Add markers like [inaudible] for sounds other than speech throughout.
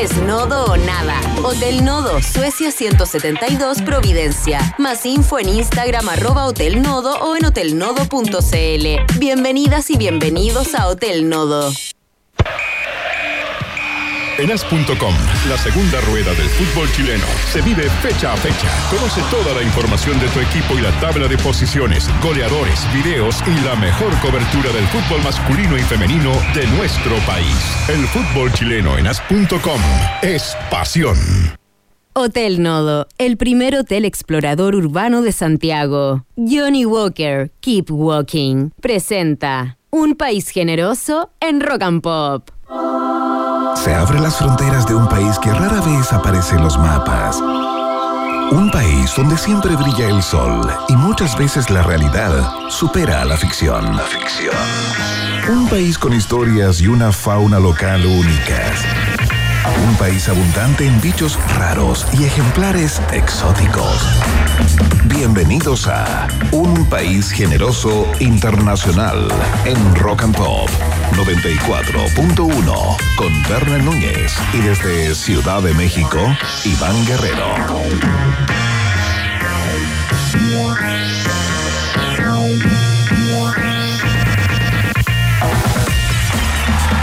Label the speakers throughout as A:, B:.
A: Es nodo o nada. Hotel Nodo, Suecia 172 Providencia. Más info en Instagram arroba Hotel Nodo o en hotelnodo.cl. Bienvenidas y bienvenidos a Hotel Nodo.
B: En as.com, la segunda rueda del fútbol chileno, se vive fecha a fecha. Conoce toda la información de tu equipo y la tabla de posiciones, goleadores, videos y la mejor cobertura del fútbol masculino y femenino de nuestro país. El fútbol chileno en as.com es pasión.
A: Hotel Nodo, el primer hotel explorador urbano de Santiago. Johnny Walker, Keep Walking, presenta Un país generoso en Rock and Pop.
C: Se abren las fronteras de un país que rara vez aparece en los mapas. Un país donde siempre brilla el sol y muchas veces la realidad supera a la ficción. La ficción. Un país con historias y una fauna local únicas. Un país abundante en bichos raros y ejemplares exóticos. Bienvenidos a Un País Generoso Internacional en Rock and Pop 94.1 con Berna Núñez y desde Ciudad de México, Iván Guerrero.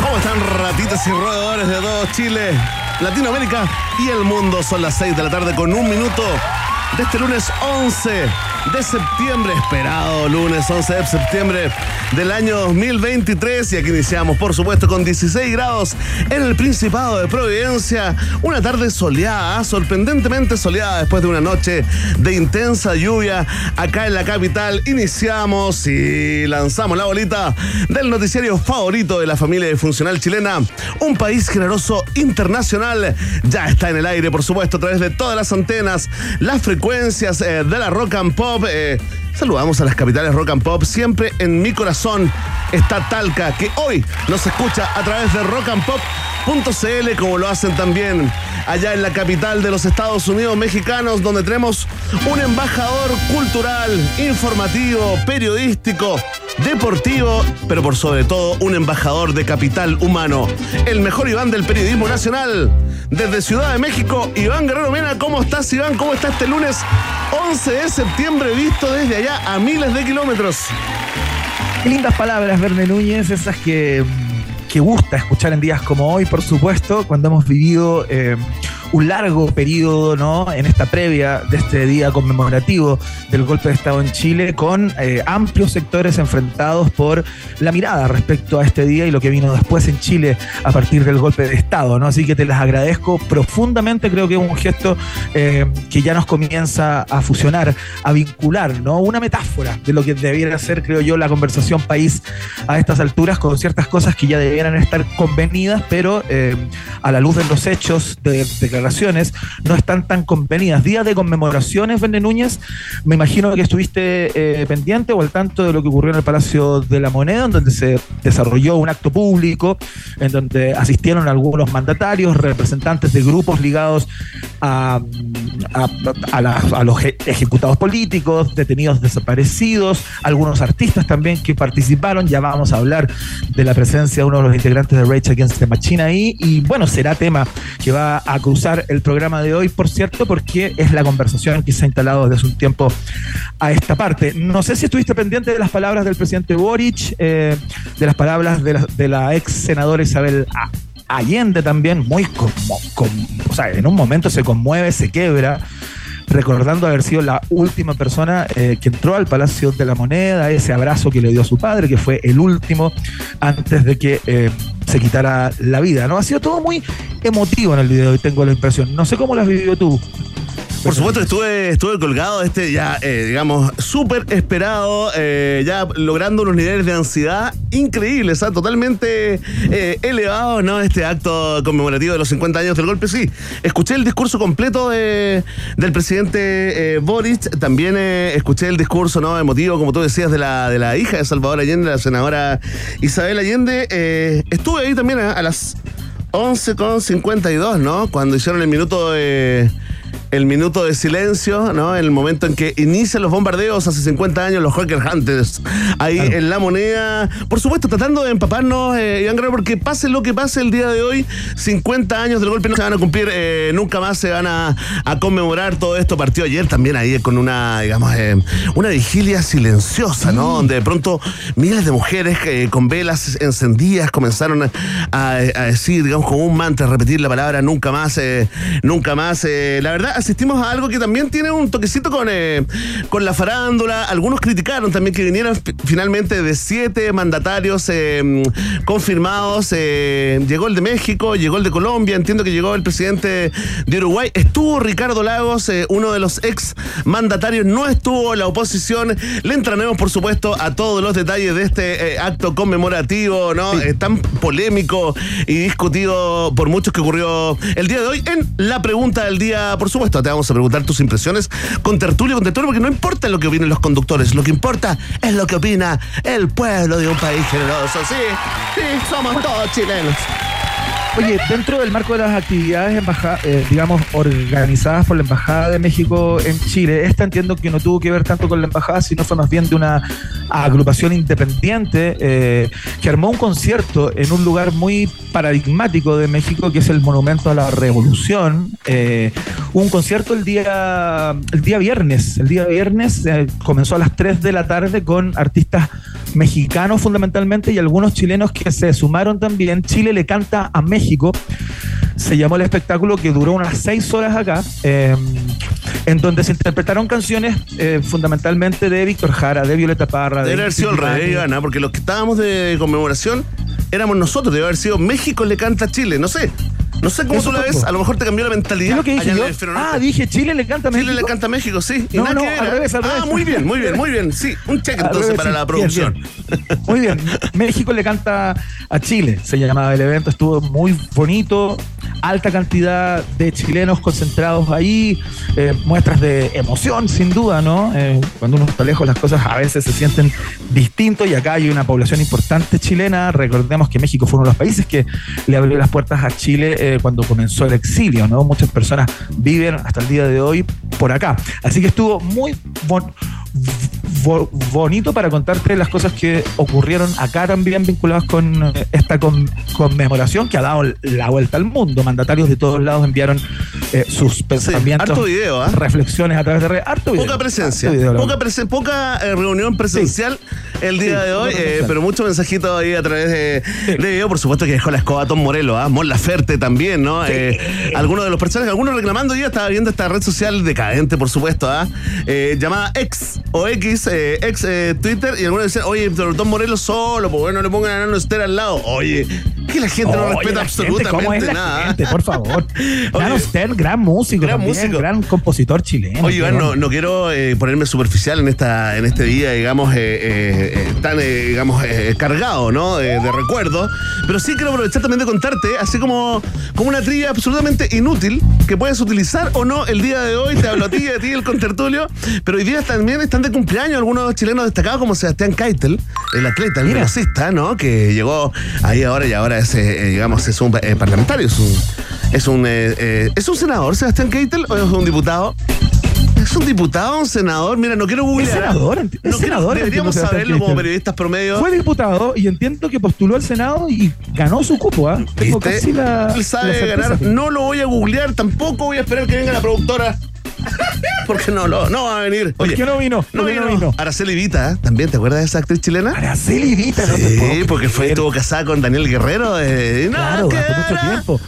D: ¿Cómo están ratitas y roedores de todo Chile, Latinoamérica y el mundo? Son las 6 de la tarde con un minuto de este lunes 11 de septiembre, esperado lunes 11 de septiembre del año 2023 y aquí iniciamos por supuesto con 16 grados en el Principado de Providencia, una tarde soleada, sorprendentemente soleada después de una noche de intensa lluvia acá en la capital. Iniciamos y lanzamos la bolita del noticiario favorito de la familia funcional chilena, un país generoso internacional, ya está en el aire por supuesto a través de todas las antenas, las frecuencias eh, de la rock and pop eh, saludamos a las capitales rock and pop. Siempre en mi corazón está Talca, que hoy nos escucha a través de rock and pop.cl, como lo hacen también allá en la capital de los Estados Unidos mexicanos, donde tenemos un embajador cultural, informativo, periodístico, deportivo, pero por sobre todo un embajador de capital humano. El mejor Iván del periodismo nacional. Desde Ciudad de México, Iván Guerrero Mena, ¿cómo estás Iván? ¿Cómo está este lunes 11 de septiembre visto desde allá a miles de kilómetros?
E: Qué lindas palabras, Verne Núñez, esas que, que gusta escuchar en días como hoy, por supuesto, cuando hemos vivido eh, un largo periodo ¿no? en esta previa de este día conmemorativo del golpe de Estado en Chile, con eh, amplios sectores enfrentados por la mirada respecto a este día y lo que vino después en Chile a partir del golpe de Estado. ¿no? Así que te las agradezco profundamente, creo que es un gesto eh, que ya nos comienza a fusionar, a vincular, ¿no? una metáfora de lo que debiera ser, creo yo, la conversación país a estas alturas, con ciertas cosas que ya debieran estar convenidas, pero eh, a la luz de los hechos de, de declaraciones no están tan convenidas. Días de conmemoraciones, Vende Núñez, me imagino que estuviste eh, pendiente o al tanto de lo que ocurrió en el Palacio de la Moneda, en donde se desarrolló un acto público, en donde asistieron algunos mandatarios, representantes de grupos ligados a, a, los ejecutados políticos, detenidos desaparecidos, algunos artistas también que participaron. Ya vamos a hablar de la presencia de uno de los integrantes de Rage Against the Machine ahí. Y bueno, será tema que va a cruzar el programa de hoy, por cierto, porque es la conversación que se ha instalado desde hace un tiempo a esta parte. No sé si estuviste pendiente de las palabras del presidente Boric, eh, de las palabras de la, ex senadora Isabel Allende también, muy como, o sea, en un momento se conmueve, se quebra recordando haber sido la última persona eh, que entró al Palacio de la Moneda, ese abrazo que le dio a su padre, que fue el último antes de que eh, se quitara la vida. ¿no? Ha sido todo muy emotivo en el video y tengo la impresión. No sé cómo lo has vivido tú.
D: Por supuesto, estuve, estuve colgado de este ya, eh, digamos, súper esperado, eh, ya logrando unos niveles de ansiedad increíbles, ¿ah? totalmente eh, elevados, ¿no? Este acto conmemorativo de los 50 años del golpe. Sí, escuché el discurso completo de, del presidente Boris, también escuché el discurso, ¿no? Emotivo, como tú decías, de la, de la hija de Salvador Allende, la senadora Isabel Allende. estuve ahí también a, las 11.52, ¿no? Cuando hicieron el minuto de el minuto de silencio, ¿no? El momento en que inician los bombardeos hace 50 años los Hacker Hunters. Ahí en la moneda. Por supuesto, tratando de empaparnos, eh, Iván Guerrero, porque pase lo que pase el día de hoy, 50 años del golpe no se van a cumplir, eh, nunca más se van a, conmemorar todo esto. Partió ayer también ahí con una, digamos, eh, una vigilia silenciosa, ¿no? Donde de pronto miles de mujeres eh, con velas encendidas comenzaron a, decir, digamos, como un mantra, a repetir la palabra nunca más, nunca más. la verdad, asistimos a algo que también tiene un toquecito con, eh, con la farándula. Algunos criticaron también que vinieran finalmente de siete mandatarios eh, confirmados. Eh, llegó el de México, llegó el de Colombia, entiendo que llegó el presidente de Uruguay. Estuvo Ricardo Lagos, uno de los ex mandatarios, no estuvo la oposición. Le entranemos, por supuesto, a todos los detalles de este acto conmemorativo, ¿no? tan polémico y discutido por muchos que ocurrió el día de hoy en la pregunta del día, por supuesto te vamos a preguntar tus impresiones con tertulia, con tertulia, porque no importa lo que opinen los conductores, lo que importa es lo que opina el pueblo de un país generoso. Sí, sí, somos todos chilenos.
E: Oye, dentro del marco de las actividades, eh, digamos, organizadas por la Embajada de México en Chile, esta entiendo que no tuvo que ver tanto con la Embajada, sino fue más bien de una agrupación independiente eh, que armó un concierto en un lugar muy paradigmático de México, que es el Monumento a la Revolución. Eh, un concierto el día, el día viernes. El día viernes comenzó a las 3 de la tarde con artistas mexicanos fundamentalmente y algunos chilenos que se sumaron también. Chile le canta a México se llamó el espectáculo que duró unas seis horas acá, em, en donde se interpretaron canciones eh, fundamentalmente de Víctor Jara, de Violeta Parra.
D: Debe haber sido el rey, Ana, porque los que estábamos de conmemoración éramos nosotros, debe haber sido México le canta a Chile, no sé. No sé cómo tú la ves, a lo mejor te cambió la mentalidad.
E: que dije Ah, dije Chile le canta a México.
D: Chile le canta a México, sí.
E: no, no, al revés, al
D: Ah, muy bien, muy bien, muy bien. Sí, un cheque entonces para la producción.
E: Muy bien. México le canta a Chile, se llamaba el evento, estuvo muy bonito, alta cantidad de chilenos concentrados ahí, eh, muestras de emoción, sin duda, ¿no? Eh, cuando uno está lejos las cosas a veces se sienten distintos y acá hay una población importante chilena. Recordemos que México fue uno de los países que le abrió las puertas a Chile eh, cuando comenzó el exilio, ¿no? Muchas personas viven hasta el día de hoy por acá. Así que estuvo muy bonito para contarte las cosas que ocurrieron acá también vinculadas con eh, esta conmemoración que ha dado la vuelta al mundo. Mandatarios de todos lados enviaron eh, sus pensamientos,
D: ¿ah?
E: reflexiones a través de redes.
D: Poca presencia, poca, poca eh, reunión presencial el día de hoy, [laughs] pero mucho mensajito ahí a través de, video. Por supuesto que dejó la escoba Tom Morelos, ¿ah? Mon Laferte también, ¿no? algunos de los personajes, algunos reclamando, yo estaba viendo esta red social decadente, por supuesto, ¿ah? llamada X o X eh, ex eh, Twitter y algunos decían, oye, pero Tom Morelos solo, pues bueno, no le pongan a Nano Esther al lado. Oye, que la gente no respeta absolutamente ¿cómo es la nada.
E: Gente, por favor. [laughs] Nano Esther, gran músico, gran, músico. gran compositor chileno.
D: Oye, Iván, no, no, quiero eh, ponerme superficial en esta en este día, digamos, tan, digamos, cargado, ¿no? de recuerdo, pero sí quiero aprovechar también de contarte, así como, como una trilla absolutamente inútil que puedes utilizar o no el día de hoy. Te hablo a ti a ti, el contertulio, pero hoy día también están de cumpleaños algunos chilenos destacados como Sebastián Keitel, el atleta, el velocista, ¿no? Que llegó ahí ahora y ahora es, eh, eh, digamos, es un eh, parlamentario, es un, es un, es un senador, Sebastián Keitel, o es un diputado. ¿Es un diputado, un senador? Mira, no quiero googlear.
E: Es senador, es no senador.
D: deberíamos saberlo como periodistas promedio.
E: Fue diputado y entiendo que postuló al Senado y ganó su cupo. ¿ah?
D: Tengo casi la. Él sabe ganar. No lo voy a googlear, tampoco voy a esperar que venga la productora [laughs] porque no, no, no va a venir.
E: ¿Por qué no vino?
D: No, vino, Araceli Vita, ¿eh? ¿también te acuerdas de esa actriz chilena?
E: Araceli Vita,
D: no Sí, porque fue, estuvo casada con Daniel Guerrero.
E: Eh, claro, hace mucho tiempo.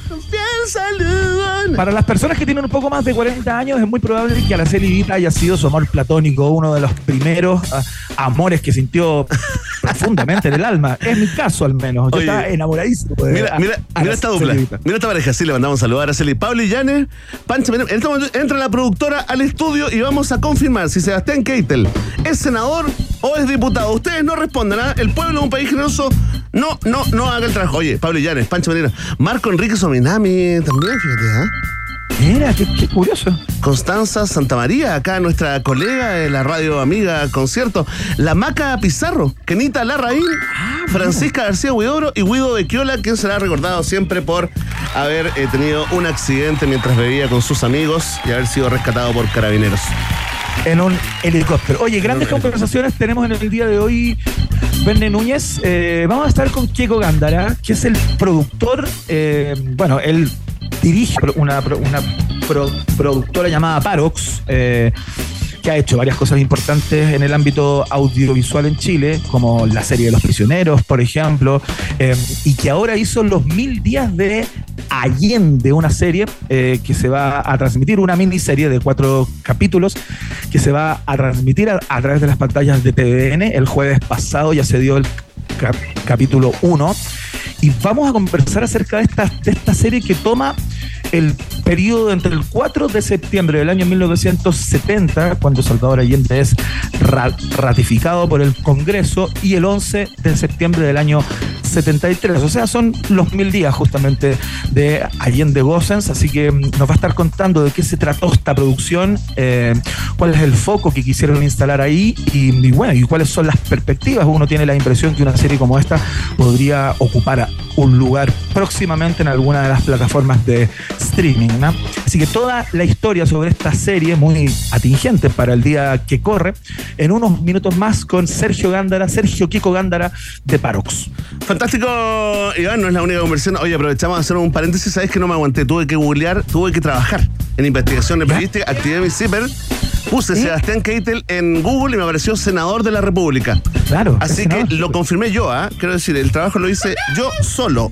E: Para las personas que tienen un poco más de 40 años, es muy probable que Araceli Vita haya sido su amor platónico, uno de los primeros ah, amores que sintió [laughs] profundamente en el alma. Es mi caso, al menos. Yo estaba enamoradísimo.
D: mira, mira, mira esta dupla. Mira esta pareja. Sí, le mandamos un saludo a Araceli. Pablo y Yane, Pancho. En este momento entra la productora al estudio y vamos a confirmar si Sebastián Keitel es senador o es diputado. Ustedes no responden. ¿ah? El pueblo de un país generoso no, no, no haga el trabajo. Oye, Pablo Llanes, Pancho Menera, Marco Enrique Sominami también, fíjate, ¿ah?
E: Mira, qué, curioso.
D: Constanza Santamaría, acá nuestra colega de la radio amiga concierto. La Maca Pizarro, Kenita Larraín, ah, Francisca García Huidoro y Guido Quiola, quien será recordado siempre por haber eh, tenido un accidente mientras bebía con sus amigos y haber sido rescatado por carabineros.
E: En un helicóptero. Oye, grandes conversaciones tenemos en el día de hoy. Verne Núñez, eh, vamos a estar con Keiko Gándara, que es el productor, eh, bueno, él dirige una, una productora llamada Parox. Eh, ha hecho varias cosas importantes en el ámbito audiovisual en Chile, como la serie de los prisioneros, por ejemplo, eh, y que ahora hizo los mil días de Allende, una serie eh, que se va a transmitir, una miniserie de cuatro capítulos que se va a transmitir a, través de las pantallas de TVN. El jueves pasado ya se dio el capítulo 1 y vamos a conversar acerca de esta, de esta serie que toma el periodo entre el 4 de septiembre del año 1970, cuando Salvador Allende es ratificado por el Congreso, y el 11 de septiembre del año 73. O sea, son los mil días justamente de Allende Gossens, así que mm, nos va a estar contando de qué se trató esta producción, eh, cuál es el foco que quisieron instalar ahí y, bueno, y cuáles son las perspectivas. Uno tiene la impresión que una serie como esta podría ocupar un lugar próximamente en alguna de las plataformas de streaming. ¿no? Así que toda la historia sobre esta serie, muy atingente para el día que corre, en unos minutos más con Sergio Gándara, Sergio Kiko Gándara de Parox.
D: Fantástico, Iván, no es la única conversión. Oye, aprovechamos a hacer un paréntesis, sabes que no me aguanté, tuve que googlear, tuve que trabajar en investigación de periodística, actividad mi zipper Puse Sebastián Keitel en Google y me apareció senador de la República.
E: Claro.
D: Así que lo confirmé yo, ¿ah? Quiero decir, el trabajo lo hice yo solo.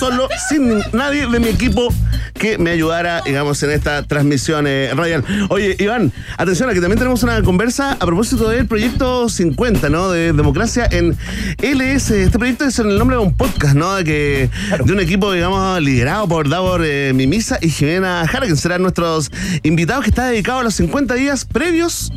D: Solo, sin nadie de mi equipo que me ayudara, digamos, en esta transmisión eh, radial. Oye, Iván, atención, aquí también tenemos una conversa a propósito del proyecto 50, ¿no? De democracia en LS. Este proyecto es en el nombre de un podcast, ¿no? De, que, de un equipo, digamos, liderado por Davor eh, Mimisa y Jimena Jara, que serán nuestros invitados, que está dedicado a los 50 días previos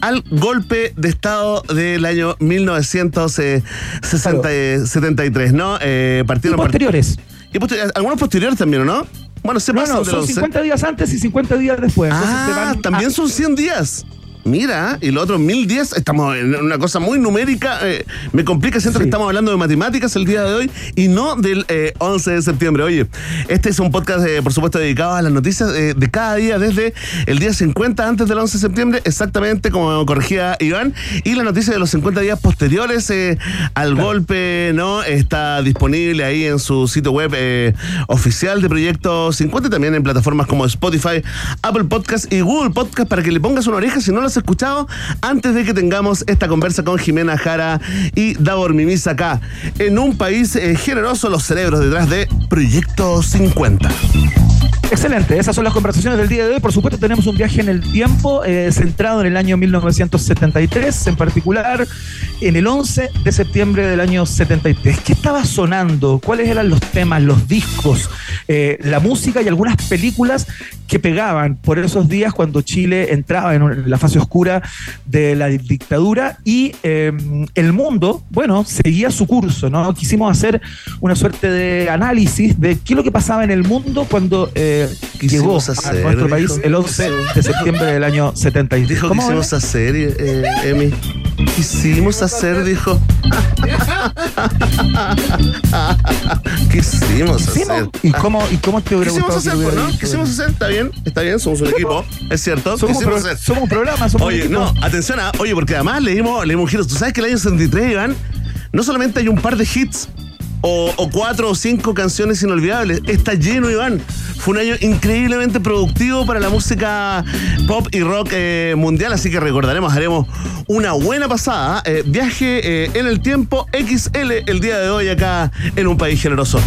D: al golpe de Estado del año 1973, ¿no?
E: Eh, partieron posteriores.
D: y algunos posteriores también, ¿no?
E: Bueno, se no, no, son 50 días antes y 50 días después.
D: Ah, también son 100 días. Mira, y lo otro, 1010, estamos en una cosa muy numérica. Eh, me complica, siento que estamos hablando de matemáticas el día de hoy y no del 11 eh, de septiembre. Oye, este es un podcast, eh, por supuesto, dedicado a las noticias de cada día, desde el día 50 antes del 11 de septiembre, exactamente como corregía Iván, y la noticia de los 50 días posteriores al golpe, ¿no? Está disponible ahí en su sitio web oficial de Proyecto 50, también en plataformas como Spotify, Apple Podcast y Google Podcast para que le pongas una oreja si no escuchado antes de que tengamos esta conversa con Jimena Jara y Davor Mimis acá, en un país eh, generoso, los cerebros detrás de Proyecto 50.
E: Excelente, esas son las conversaciones del día de hoy. Por supuesto, tenemos un viaje en el tiempo eh, centrado en el año 1973, en particular en el 11 de septiembre del año 73. ¿Qué estaba sonando? ¿Cuáles eran los temas, los discos, eh, la música y algunas películas que pegaban por esos días cuando Chile entraba en la fase oscura de la dictadura y em, el mundo, bueno, seguía su curso, ¿no? Quisimos hacer una suerte de análisis de qué es lo que pasaba en el mundo cuando eh, llegó a nuestro país el 11 de septiembre del año 73.
D: Dijo que quisimos hacer, eh, Emi. Quisimos hacer, dijo. quisimos hacer.
E: ¿Y cómo, ¿Y cómo te hubiera
D: quisimos hacer, pues, ¿no? Quisimos hacer, está bien, está bien, somos un equipo, es cierto.
E: Somos, un, somos un programa, somos
D: Oye,
E: no,
D: atención, a, oye, porque además leímos, leímos giros. Tú sabes que el año 73, Iván, no solamente hay un par de hits o, cuatro o cinco canciones inolvidables. Está lleno, Iván. Fue un año increíblemente productivo para la música pop y rock eh, mundial, así que recordaremos, haremos una buena pasada. Eh, viaje eh, en el tiempo XL el día de hoy acá en un país generoso.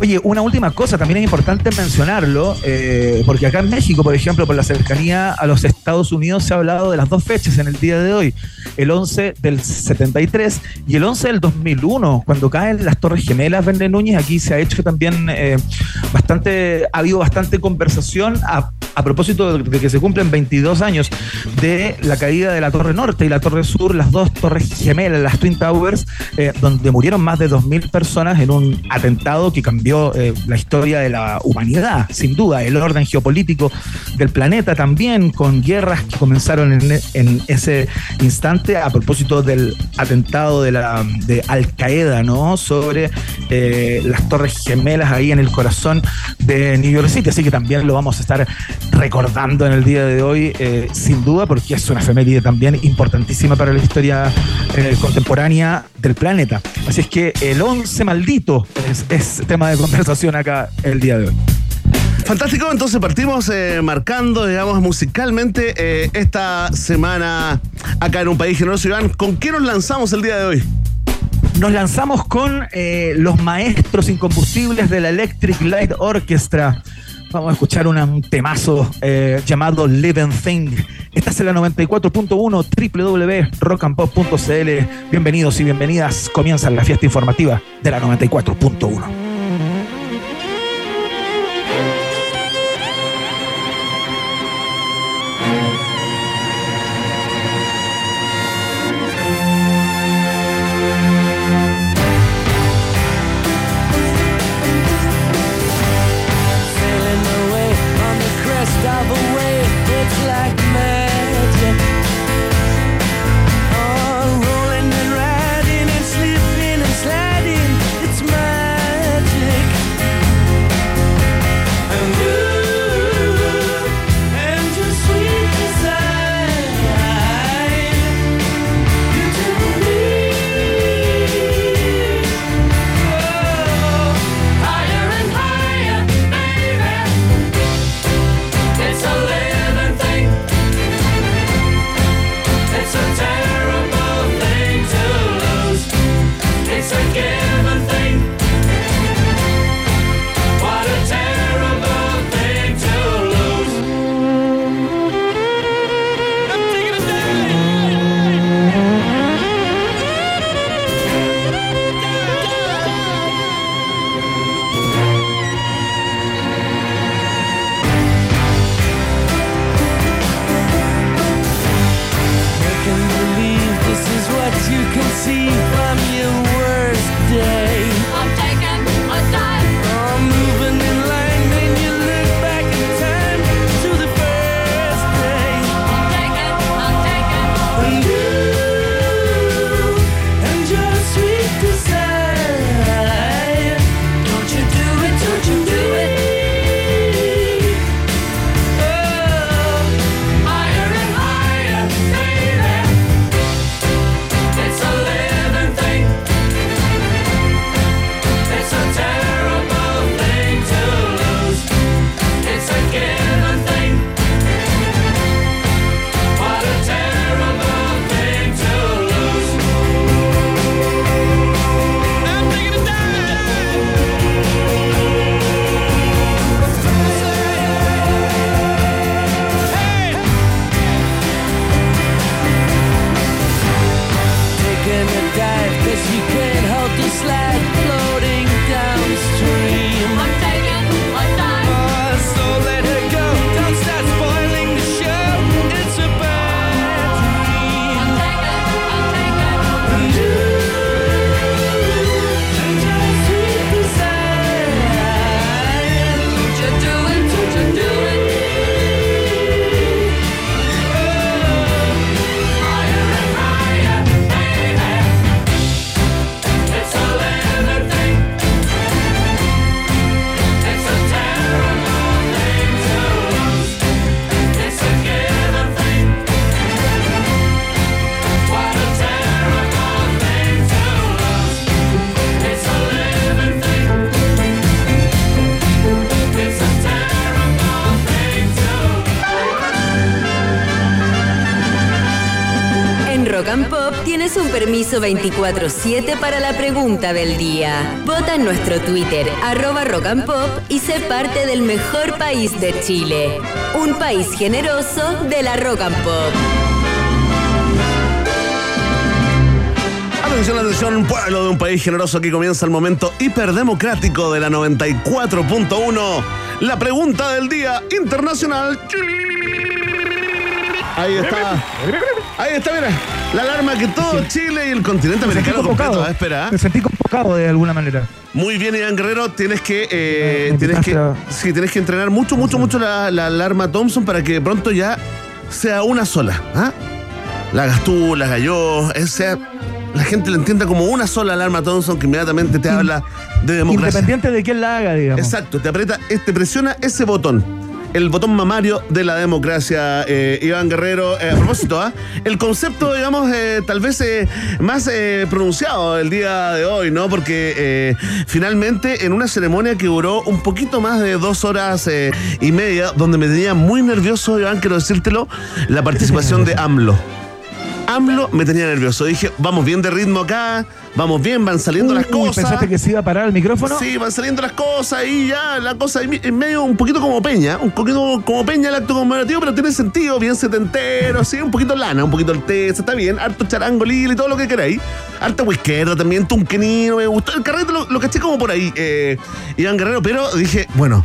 E: Oye, una última cosa, también es importante mencionarlo, porque acá en México, por ejemplo, por la cercanía a los Estados Unidos, se ha hablado de las dos fechas en el día de hoy, el 11 del 73 y el 11 del 2001, cuando caen las Torres Gemelas las Vende Núñez, aquí se ha hecho también bastante, ha habido bastante conversación a, a propósito de que se cumplen 22 años de la caída de la Torre Norte y la Torre Sur, las dos torres gemelas, las Twin Towers, eh, donde murieron más de 2.000 personas en un atentado que cambió eh, la historia de la humanidad, sin duda, el orden geopolítico del planeta también, con guerras que comenzaron en, ese instante a propósito del atentado de, la, de Al Qaeda, ¿no? Sobre eh, las torres gemelas ahí en el corazón de New York City. Así que también lo vamos a estar recordando en el día de hoy, eh, sin duda, porque es una efeméride también importantísima para la historia eh, contemporánea del planeta. Así es que el 11 maldito es, tema de conversación acá el día de hoy.
D: Fantástico, entonces partimos eh, marcando, digamos, musicalmente esta semana acá en un país generoso. Iván, ¿con qué nos lanzamos el día de hoy?
E: Nos lanzamos con los maestros incombustibles de la Electric Light Orchestra. Vamos a escuchar un, temazo eh, llamado Living Thing. Estás en la 94.1 www.rockandpop.cl. Bienvenidos y bienvenidas. Comienza la fiesta informativa de la 94.1.
F: see permiso 24-7 para la pregunta del día. Vota en nuestro Twitter, arroba rock and pop, y sé parte del mejor país de Chile. Un país generoso de la rock and pop.
D: Atención, atención, pueblo de un país generoso. Aquí comienza el momento hiperdemocrático de la 94.1 la pregunta del día internacional. Ahí está. Ahí está, mira. La alarma que todo Chile y el continente americano completo ¿eh? espera.
E: Me sentí convocado de alguna manera.
D: Muy bien, Iván Guerrero. Tienes que, eh, tienes que, sí, tienes que entrenar mucho, mucho, mucho la, alarma Thompson para que pronto ya sea una sola. ¿ah? La hagas tú, la yo, sea la gente la entienda como una sola alarma Thompson que inmediatamente te habla de democracia.
E: Independiente de quién la haga, digamos.
D: Exacto, te aprieta, te presiona ese botón el botón mamario de la democracia, eh, Iván Guerrero. Eh, a propósito, ¿ah? el concepto, digamos, eh, tal vez más pronunciado el día de hoy, ¿no? Porque finalmente en una ceremonia que duró un poquito más de dos horas y media, donde me tenía muy nervioso, Iván, quiero decírtelo, la participación de [laughs] AMLO. AMLO me tenía nervioso. Dije, vamos bien de ritmo acá, vamos bien, van saliendo las cosas.
E: ¿Pensaste que se iba a parar el micrófono?
D: Sí, van saliendo las cosas y ya, la cosa en medio un poquito como Peña, un poquito como Peña el acto conmemorativo, pero tiene sentido, bien setentero, sí, un poquito lana, un poquito el tesa, está bien, harto charango, y todo lo que queráis. Harta izquierda también, tunquenino, me gustó. El carrete lo, caché como por ahí, eh, Iván Guerrero, pero dije, bueno,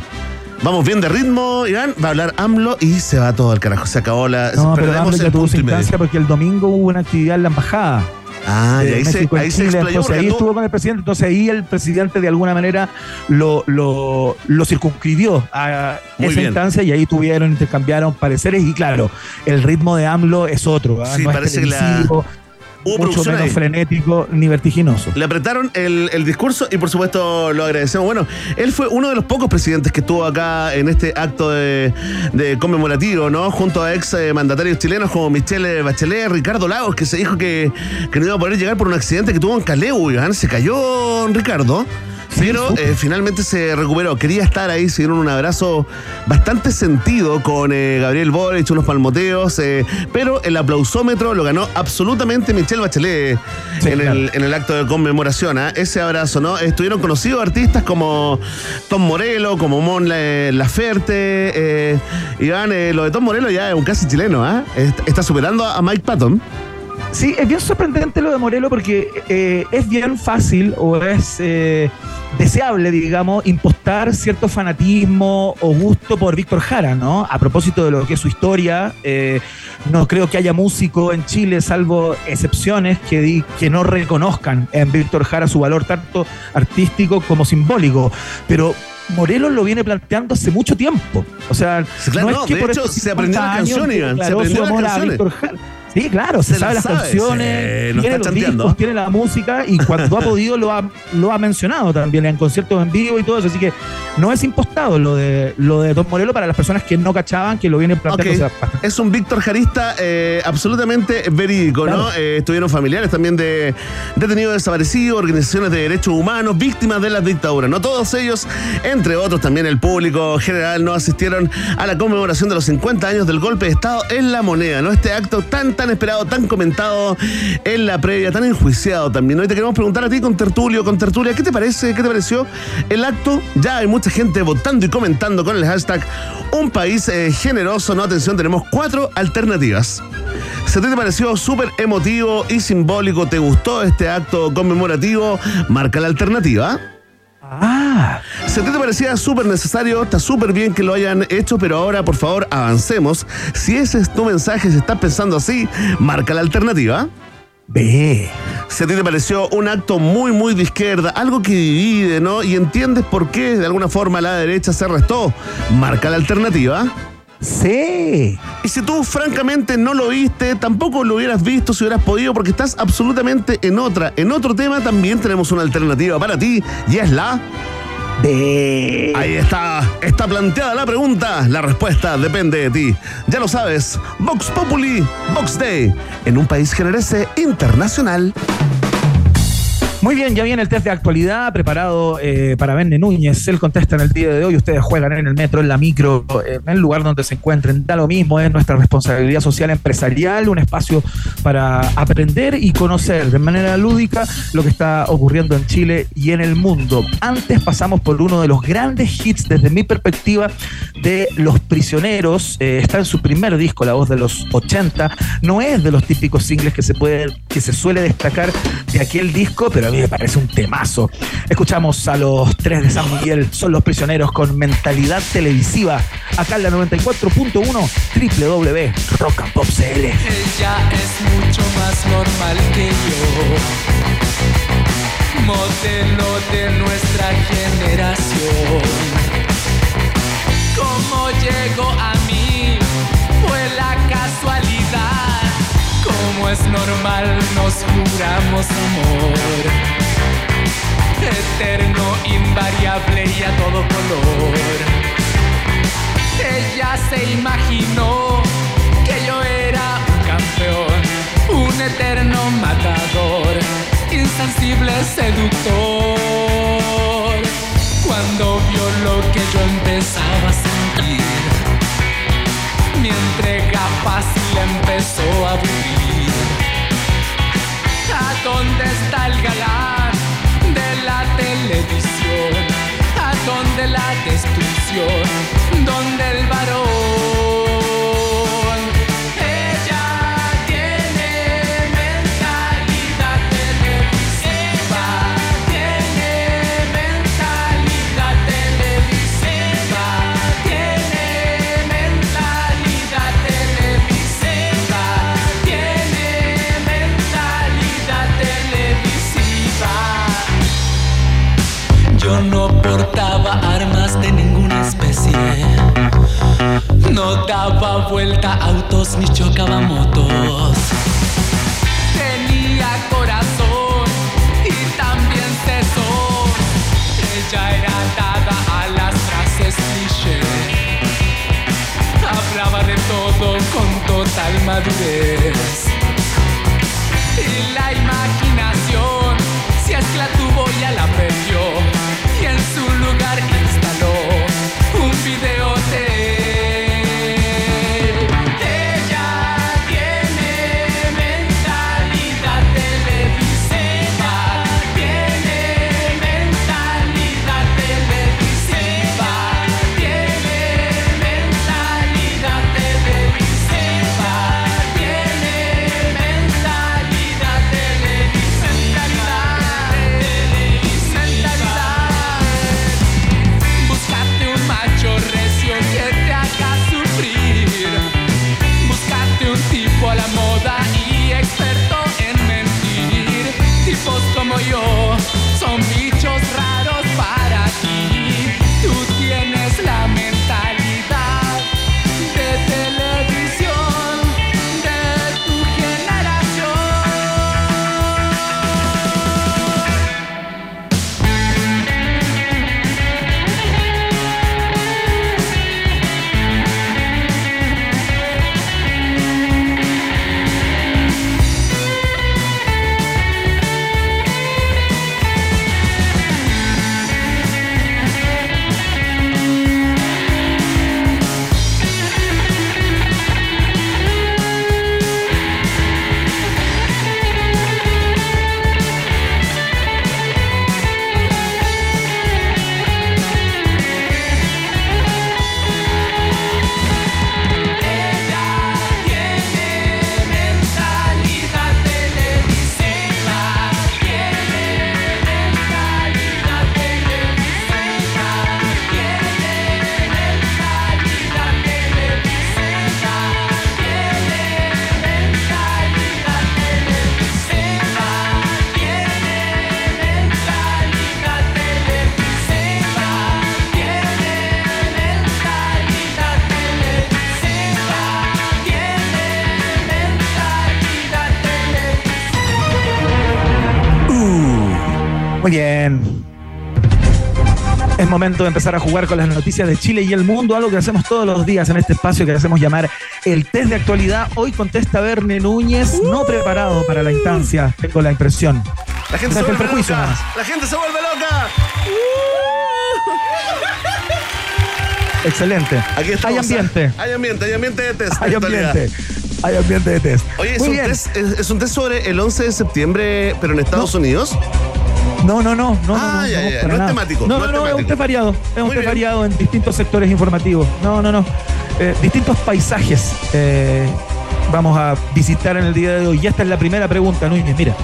D: Vamos bien de ritmo, Iván. Va a hablar AMLO y se va todo al carajo. Se acabó la.
E: No, pero AMLO ya tuvo su instancia porque el domingo hubo una actividad en la embajada.
D: Ah, y ahí, se, ahí se explayó.
E: Entonces ahí estuvo con el presidente, entonces ahí el presidente de alguna manera lo, lo, lo circunscribió a esa instancia y ahí tuvieron, intercambiaron pareceres y claro, el ritmo de AMLO es otro.
D: ¿ah? Sí, parece que la
E: mucho menos frenético ni vertiginoso.
D: Le apretaron el, discurso y por supuesto lo agradecemos. Bueno, él fue uno de los pocos presidentes que estuvo acá en este acto de, conmemorativo, ¿no? Junto a ex eh, mandatarios chilenos como Michelle Bachelet, Ricardo Lagos, que se dijo que, que no iba a poder llegar por un accidente que tuvo en Caleu, se cayó Ricardo. Pero eh, finalmente se recuperó. Quería estar ahí, se dieron un abrazo bastante sentido con eh, Gabriel Boric, unos palmoteos, eh, pero el aplausómetro lo ganó absolutamente Michelle Bachelet en, el, acto de conmemoración. ¿ah? Ese abrazo, ¿no? Estuvieron conocidos artistas como Tom Morello, como Mon Laferte. Iván, lo de Tom Morello ya es un casi chileno, ¿ah? Está superando a Mike Patton.
E: Sí, es bien sorprendente lo de Morelo porque es bien fácil o es deseable, digamos, impostar cierto fanatismo o gusto por Víctor Jara, ¿no? A propósito de lo que es su historia, eh, no creo que haya músico en Chile, salvo excepciones, que, que no reconozcan en Víctor Jara su valor tanto artístico como simbólico. Pero Morelos lo viene planteando hace mucho tiempo. O sea, no es que por
D: hecho, se aprendió la canción, Iván. Se aprendió la canción.
E: Sí, claro, se, sabe las canciones, tiene los discos, tiene la música y cuando ha [laughs] podido lo ha, lo ha mencionado también en conciertos en vivo y todo eso. Así que no es impostado lo de lo de Don Morelo para las personas que no cachaban que lo vienen planteando.
D: es un Víctor Jarista eh, absolutamente verídico, ¿no? Eh, estuvieron familiares también de detenidos desaparecidos, organizaciones de derechos humanos, víctimas de las dictaduras. No todos ellos, entre otros también el público general, no asistieron a la conmemoración de los 50 años del golpe de Estado en la moneda, ¿no? Este acto tan, tan esperado, tan comentado en la previa, tan enjuiciado también. Hoy te queremos preguntar a ti con Tertulio, con Tertulia, ¿qué te parece? ¿Qué te pareció el acto? Ya hay mucha gente votando y comentando con el hashtag Un país eh, generoso, no atención, tenemos cuatro alternativas. ¿Se te pareció súper emotivo y simbólico? ¿Te gustó este acto conmemorativo? Marca la alternativa.
E: Ah.
D: Si te parecía súper necesario, está súper bien que lo hayan hecho, pero ahora por favor avancemos. Si ese es tu mensaje, si estás pensando así, marca la alternativa.
E: B.
D: Si a ti te pareció un acto muy, muy de izquierda, algo que divide, ¿no? Y entiendes por qué de alguna forma la derecha se restó, marca la alternativa.
E: Sí.
D: Y si tú francamente no lo viste, tampoco lo hubieras visto si hubieras podido, porque estás absolutamente en otra. En otro tema también tenemos una alternativa para ti, y es la...
E: De...
D: Ahí está, está planteada la pregunta. La respuesta depende de ti. Ya lo sabes, Vox Populi, Vox Day, en un país generese internacional.
E: Muy bien, ya viene el test de actualidad preparado eh, para Vende Núñez. Él contesta en el día de hoy. Ustedes juegan en el metro, en la micro, eh, en el lugar donde se encuentren. Da lo mismo, es nuestra responsabilidad social empresarial, un espacio para aprender y conocer de manera lúdica lo que está ocurriendo en Chile y en el mundo. Antes pasamos por uno de los grandes hits desde mi perspectiva de Los Prisioneros. Eh, está en su primer disco, La Voz de los 80. No es de los típicos singles que se puede, que se suele destacar de aquel disco, pero mí me parece un temazo. Escuchamos a los tres de San Miguel, son los prisioneros con mentalidad televisiva. Acá en la 94.1 www.rockandpopcl.
G: Ella es mucho más normal que yo. Modelo de nuestra generación. ¿Cómo llegó a mí? Como es normal, nos juramos amor. Eterno, invariable y a todo color. Ella se imaginó que yo era un campeón, un eterno matador, insensible seductor. Cuando vio lo que yo empezaba a sentir, mi entrega fácil empezó a aburrir. ¿A dónde está el galán de la televisión? ¿A dónde la destrucción? ¿Dónde el varón? No daba vuelta autos ni chocaba motos. Tenía corazón y también tesón. Ella era dada a las frases cliché. Hablaba de todo con total madurez. Y la imaginación, si es que la tuvo, ya la perdió. Y en su lugar instaló un videotape.
E: Muy bien. Es momento de empezar a jugar con las noticias de Chile y el mundo, algo que hacemos todos los días en este espacio que hacemos llamar el test de actualidad. Hoy contesta Verne Núñez, no preparado para la instancia, tengo la impresión.
D: La gente se vuelve loca. La gente se vuelve loca.
E: Excelente.
D: Aquí estamos,
E: Hay ambiente.
D: ¿ah? Hay ambiente, hay ambiente de test.
E: Hay ambiente. Hay ambiente de test.
D: Oye, es un, test, es, es un test sobre el 11 de septiembre, pero en Estados Unidos.
E: No, no, no, no,
D: Ah,
E: no,
D: ya, ya,
E: para
D: no es temático,
E: No,
D: no
E: no,
D: es
E: no, es un test variado. Es un
D: Muy bien.
E: variado en distintos sectores informativos. No, no, no. Eh, distintos paisajes eh, vamos a visitar en el día de hoy. Y esta es la primera pregunta, Núñez. Mira.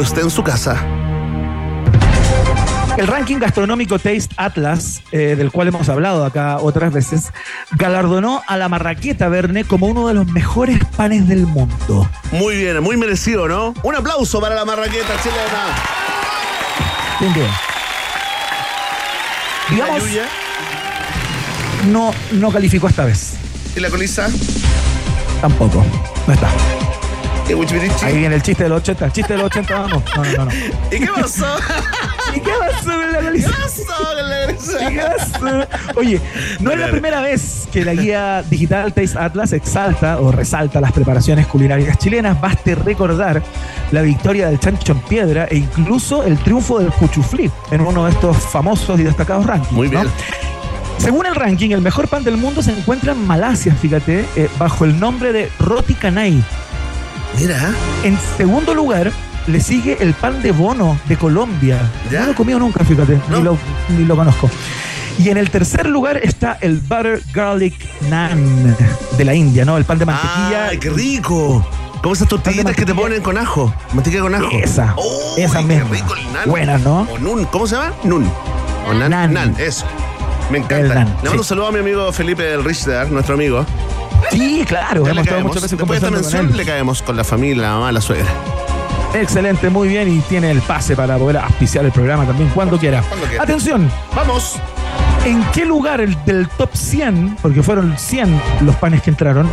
D: usted en su casa.
E: El ranking gastronómico Taste Atlas, eh, del cual hemos hablado acá otras veces, galardonó a la marraqueta Verne como uno de los mejores panes del mundo.
D: Muy bien, muy merecido, ¿no? Un aplauso para la marraqueta chilena.
E: Bien, bien.
D: ¿Y la
E: Digamos, no, no calificó esta vez.
D: ¿Y la colisa?
E: Tampoco. No está.
D: ¿Y Wichirichi?
E: Ahí viene el chiste de los 80. El chiste de los 80, vamos. No, no, no. no.
D: ¿Y qué pasó?
E: ¿Y qué pasó con la
D: ¿Qué pasó con la colisa?
E: ¿Qué pasó? Oye, no es la primera vez que la guía digital Taste Atlas exalta o resalta las preparaciones culinarias chilenas. Baste recordar la victoria del chancho en piedra e incluso el triunfo del cuchuflí en uno de estos famosos y destacados rankings.
D: Muy bien.
E: ¿no? Según el ranking, el mejor pan del mundo se encuentra en Malasia, fíjate, eh, bajo el nombre de Roti Canai.
D: Mira,
E: En segundo lugar, le sigue el pan de bono de Colombia.
D: ¿Ya?
E: No lo he comido nunca, fíjate,
D: No.
E: ni, lo, ni lo conozco. Y en el tercer lugar está el Butter Garlic Naan de la India, ¿no? El pan de mantequilla.
D: ¡Ay, qué rico! Como esas tortillitas que te ponen con ajo. Mantequilla con ajo.
E: Esa,
D: Uy,
E: esa
D: qué
E: misma.
D: rico el nan.
E: Buenas, ¿no?
D: O nun. ¿Cómo se llama? Nun. O nan.
E: Nan.
D: Nan, eso. Me encanta.
E: nan,
D: Le mando
E: sí.
D: un saludo a mi amigo Felipe del Richter, nuestro amigo.
E: Sí, claro, hemos estado muchas veces
D: Después de esta mención,
E: con
D: le caemos con la familia, la mamá, la suegra.
E: Excelente, muy bien, y tiene el pase para poder auspiciar el programa también cuando quiera.
D: Cuando quiera.
E: Atención,
D: ¡Vamos!
E: ¿En qué lugar el del top 100, porque fueron 100 los panes que entraron,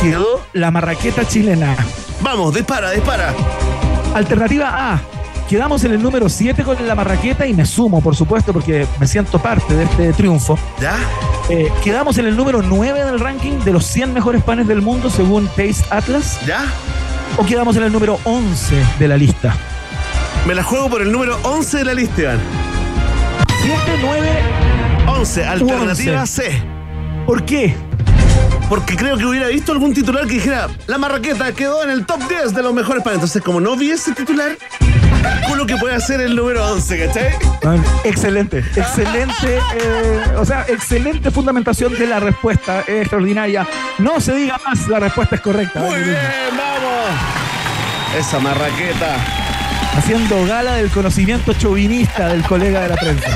E: quedó la marraqueta chilena?
D: ¡Vamos! ¡Dispara, dispara!
E: Alternativa A. Quedamos en el número 7 con la marraqueta y me sumo, por supuesto, porque me siento parte de este triunfo.
D: ¿Ya?
E: Eh, quedamos en el número 9 del ranking de los 100 mejores panes del mundo según Taste Atlas.
D: ¿Ya?
E: O quedamos en el número 11 de la lista.
D: Me la juego por el número 11 de la lista, Iván.
E: 7, 9.
D: 11, alternativa
E: 11.
D: C.
E: ¿Por qué?
D: Porque creo que hubiera visto algún titular que dijera la marraqueta quedó en el top 10 de los mejores panes. Entonces, como no vi ese titular, calculo que puede ser el número 11, ¿cachai?
E: Ah, Excelente, excelente, eh, o sea, excelente fundamentación de la respuesta, es extraordinaria. No se diga más, la respuesta es correcta.
D: Muy bien, vamos. Esa marraqueta.
E: Haciendo gala del conocimiento chauvinista del colega de la prensa.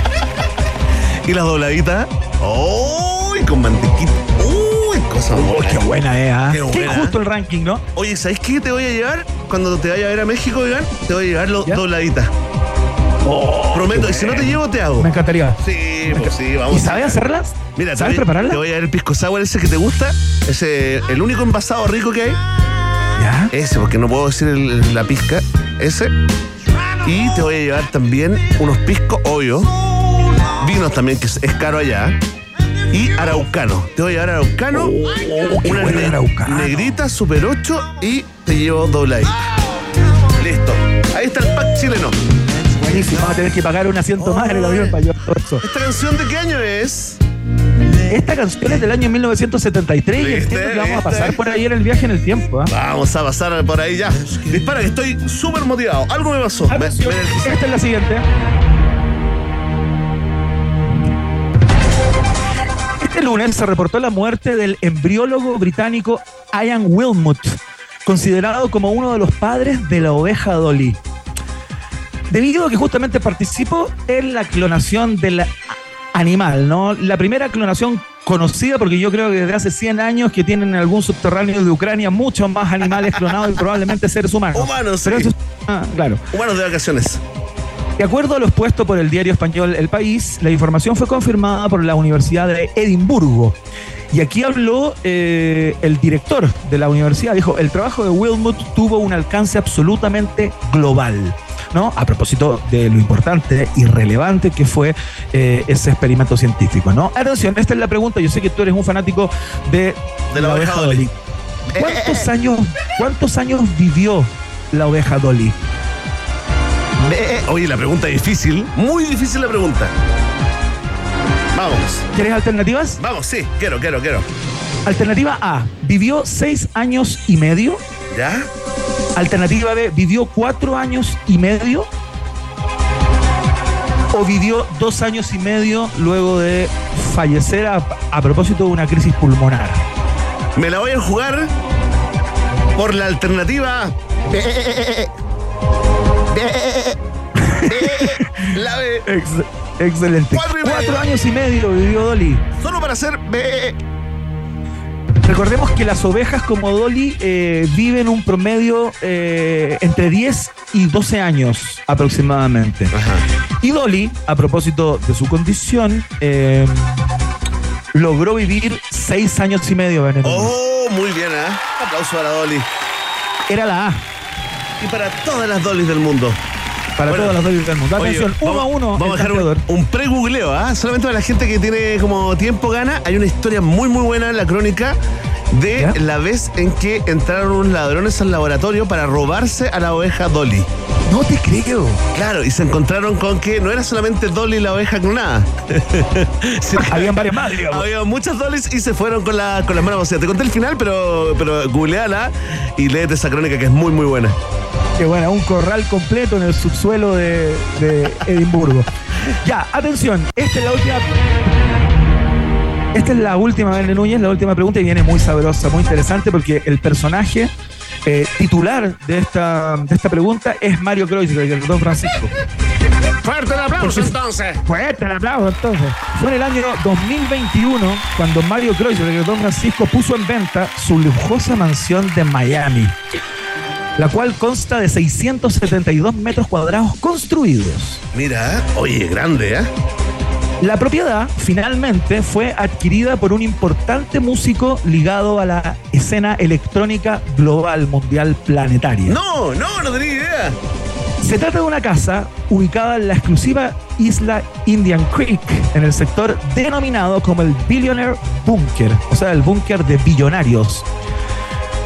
D: ¿Y las dobladitas? ¡Uy! Con mantequita. ¡Uy! Cosa buena.
E: Qué buena es, ¿ah?
D: Qué
E: injusto el ranking, ¿no?
D: Oye, ¿sabes qué te voy a llevar? Cuando te vaya a ver a México, Iván, te voy a llevar los dobladitas. Prometo, y si no te llevo, te hago.
E: Me encantaría.
D: Sí, pues sí,
E: ¿Y
D: vamos.
E: sabes hacerlas?
D: Mira, te
E: ¿Sabes
D: voy-
E: prepararlas?
D: Te voy a dar el pisco sour ese que te gusta. Ese, el único envasado rico que hay.
E: ¿Ya?
D: Ese, porque no puedo decir el- la pizca. Ese. Y te voy a llevar también unos piscos, obvio. Vinos también, que es, es caro allá. Y araucano. Te voy a llevar araucano. una
E: el araucano.
D: negrita, super 8 y te llevo dobladita. Listo. Ahí está el pack chileno.
E: Buenísimo, vamos a tener que pagar un asiento más en el avión para llevar todo eso.
D: ¿Esta canción de qué año es?
E: Esta canción es del año 1973 y entiendo que vamos a pasar por ahí en el viaje en el tiempo. ¿ah?
D: Vamos a pasar por ahí ya. Dispara, que estoy súper motivado. Algo me pasó.
E: Esta es la siguiente. Este lunes se reportó la muerte del embriólogo británico Ian Wilmot, considerado como uno de los padres de la oveja Dolly. Debido a que justamente participó en la clonación del animal, ¿no? La primera clonación conocida, porque yo creo que desde hace 100 años que tienen en algún subterráneo de Ucrania muchos más animales clonados y probablemente seres humanos.
D: Humanos,
E: Pero
D: sí.
E: eso ah, claro.
D: Humanos de vacaciones.
E: De acuerdo a lo expuesto por el diario español El País, la información fue confirmada por la Universidad de Edimburgo. Y aquí habló eh, el director de la universidad, dijo, el trabajo de Wilmot tuvo un alcance absolutamente global. ¿no? A propósito de lo importante y relevante que fue eh, ese experimento científico. ¿no? Atención, esta es la pregunta. Yo sé que tú eres un fanático de,
D: De la oveja Dolly.
E: ¿Cuántos [laughs] años, ¿Cuántos años vivió la oveja Dolly?
D: Eh, eh, Oye, la pregunta es difícil. Muy difícil la pregunta. Vamos.
E: ¿Quieres alternativas?
D: Vamos, sí. Quiero, quiero, quiero.
E: Alternativa A, vivió seis años y medio.
D: ¿Ya?
E: Alternativa B, vivió cuatro años y medio. O vivió dos años y medio luego de fallecer a, a propósito de una crisis pulmonar.
D: Me la voy a jugar por la alternativa. Eh, eh, eh, eh, eh. [laughs] La B.
E: Ex- excelente.
D: Cuatro y medio.
E: Cuatro años y medio vivió Dolly.
D: Solo para hacer B.
E: Recordemos que las ovejas como Dolly eh, viven un promedio eh, entre 10 y 12 años aproximadamente. Y Dolly, a propósito de su condición, eh, logró vivir 6 años y medio. Benedetto.
D: Oh, muy bien, ¿eh? Aplauso para Dolly.
E: Era la A
D: Y para todas las Dollys del mundo.
E: para
D: Bueno,
E: todas las Dolly del mundo.
D: Oye,
E: Atención, uno a uno.
D: Vamos a dejar un pre-googleo, ¿ah? Solamente para la gente que tiene como tiempo gana. Hay una historia muy, muy buena en la crónica de
E: ¿Ya?
D: la vez en que entraron unos ladrones al laboratorio para robarse a la oveja Dolly.
E: No te creo.
D: Claro, y se encontraron con que no era solamente Dolly la oveja clonada. [laughs]
E: Habían varias más, digamos.
D: Había muchas Dollys y se fueron con, la, con las manos vacías. Te conté el final, pero, pero googleala y léete esa crónica que es muy, muy buena.
E: Que bueno, un corral completo en el subsuelo de, de Edimburgo. Ya, atención, esta es la última. Esta es la última, Belén Núñez, la última pregunta y viene muy sabrosa, muy interesante porque el personaje eh, titular de esta, de esta pregunta es Mario Kreuzberger, el Don Francisco.
D: ¡Fuerte el aplauso entonces!
E: Fuerte el aplauso entonces. Fue en el año 2021 cuando Mario Kreuzberger, el Don Francisco, puso en venta su lujosa mansión de Miami, la cual consta de 672 metros cuadrados construidos.
D: Mira, oye, grande, ¿eh?
E: La propiedad finalmente fue adquirida por un importante músico ligado a la escena electrónica global, mundial, planetaria.
D: No, no, no tenía idea.
E: Se trata de una casa ubicada en la exclusiva isla Indian Creek, en el sector denominado como el Billionaire Bunker, o sea, el búnker de billonarios.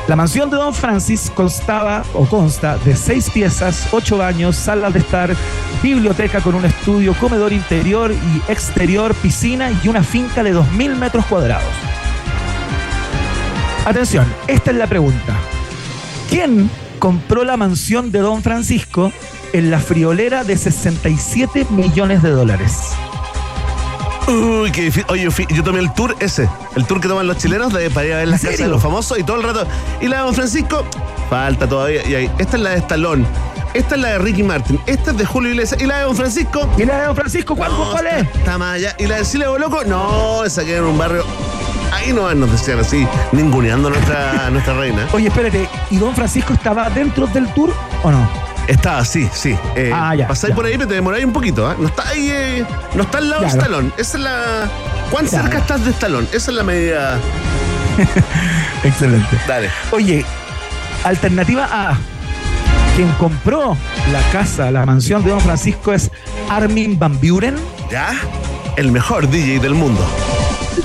E: La mansión de Don Francis constaba o consta de seis piezas, ocho baños, salas de estar, biblioteca con un estudio, comedor interior y exterior, piscina y una finca de 2.000 metros cuadrados. Atención, esta es la pregunta. ¿Quién compró la mansión de Don Francisco en la friolera de 67 millones de dólares?
D: Uy, qué difícil. Oye, yo, fui- yo tomé el tour ese, el tour que toman los chilenos de, para ir a ver las
E: ¿En
D: casas de los famosos y todo el rato. Y la de Don Francisco, falta todavía. Y ahí, esta es la de Stallone, esta es la de Ricky Martin, esta es de Julio Iglesias y la de Don Francisco.
E: ¿Y la de Don Francisco cuál,
D: no,
E: cuál
D: está-
E: es?
D: Está más allá. Y la de Silvio Loco, no, esa queda en un barrio. Ahí no nos decían así, ninguneando a nuestra, a nuestra reina.
E: Oye, espérate, ¿y Don Francisco estaba dentro del tour o no?
D: Está, sí, sí. Eh,
E: Ah, ya,
D: pasáis
E: ya.
D: por ahí, pero te demoráis un poquito, ¿ah? No está ahí, eh, no está al lado de. Stallone. Esa es la. ¿Cuán
E: Ya.
D: cerca estás de Stallone? Esa es la medida. [laughs]
E: Excelente.
D: Dale.
E: Oye, alternativa A. Quien compró la casa, la mansión de Don Francisco es Armin Van Buren.
D: ¿Ya? El mejor DJ del mundo.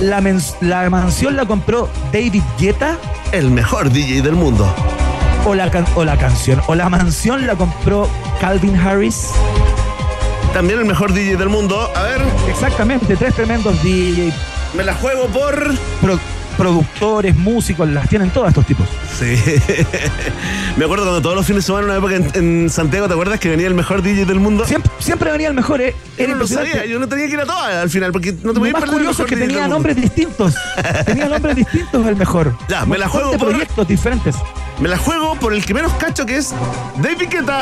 E: La, la mansión la compró David Guetta
D: El mejor DJ del mundo.
E: O la, can- o la canción. O la mansión la compró Calvin Harris.
D: También el mejor DJ del mundo. A ver,
E: Exactamente, tres tremendos DJ,
D: me la juego por.
E: pro- productores, músicos, las tienen todos estos tipos.
D: Sí. [laughs] me acuerdo cuando todos los fines de semana, una época en, en Santiago, ¿te acuerdas que venía el mejor DJ del mundo?
E: Siempre, siempre venía el mejor, ¿eh?
D: Yo
E: Era
D: no lo sabía, yo no tenía que ir a todas al final, porque no te
E: Lo
D: podías
E: más
D: perder el
E: curioso es
D: mejor
E: que tenía nombres distintos. tenía nombres distintos el mejor. [laughs]
D: Ya, me la juego por-
E: proyectos diferentes.
D: Me la juego por el que menos cacho que es David Guetta.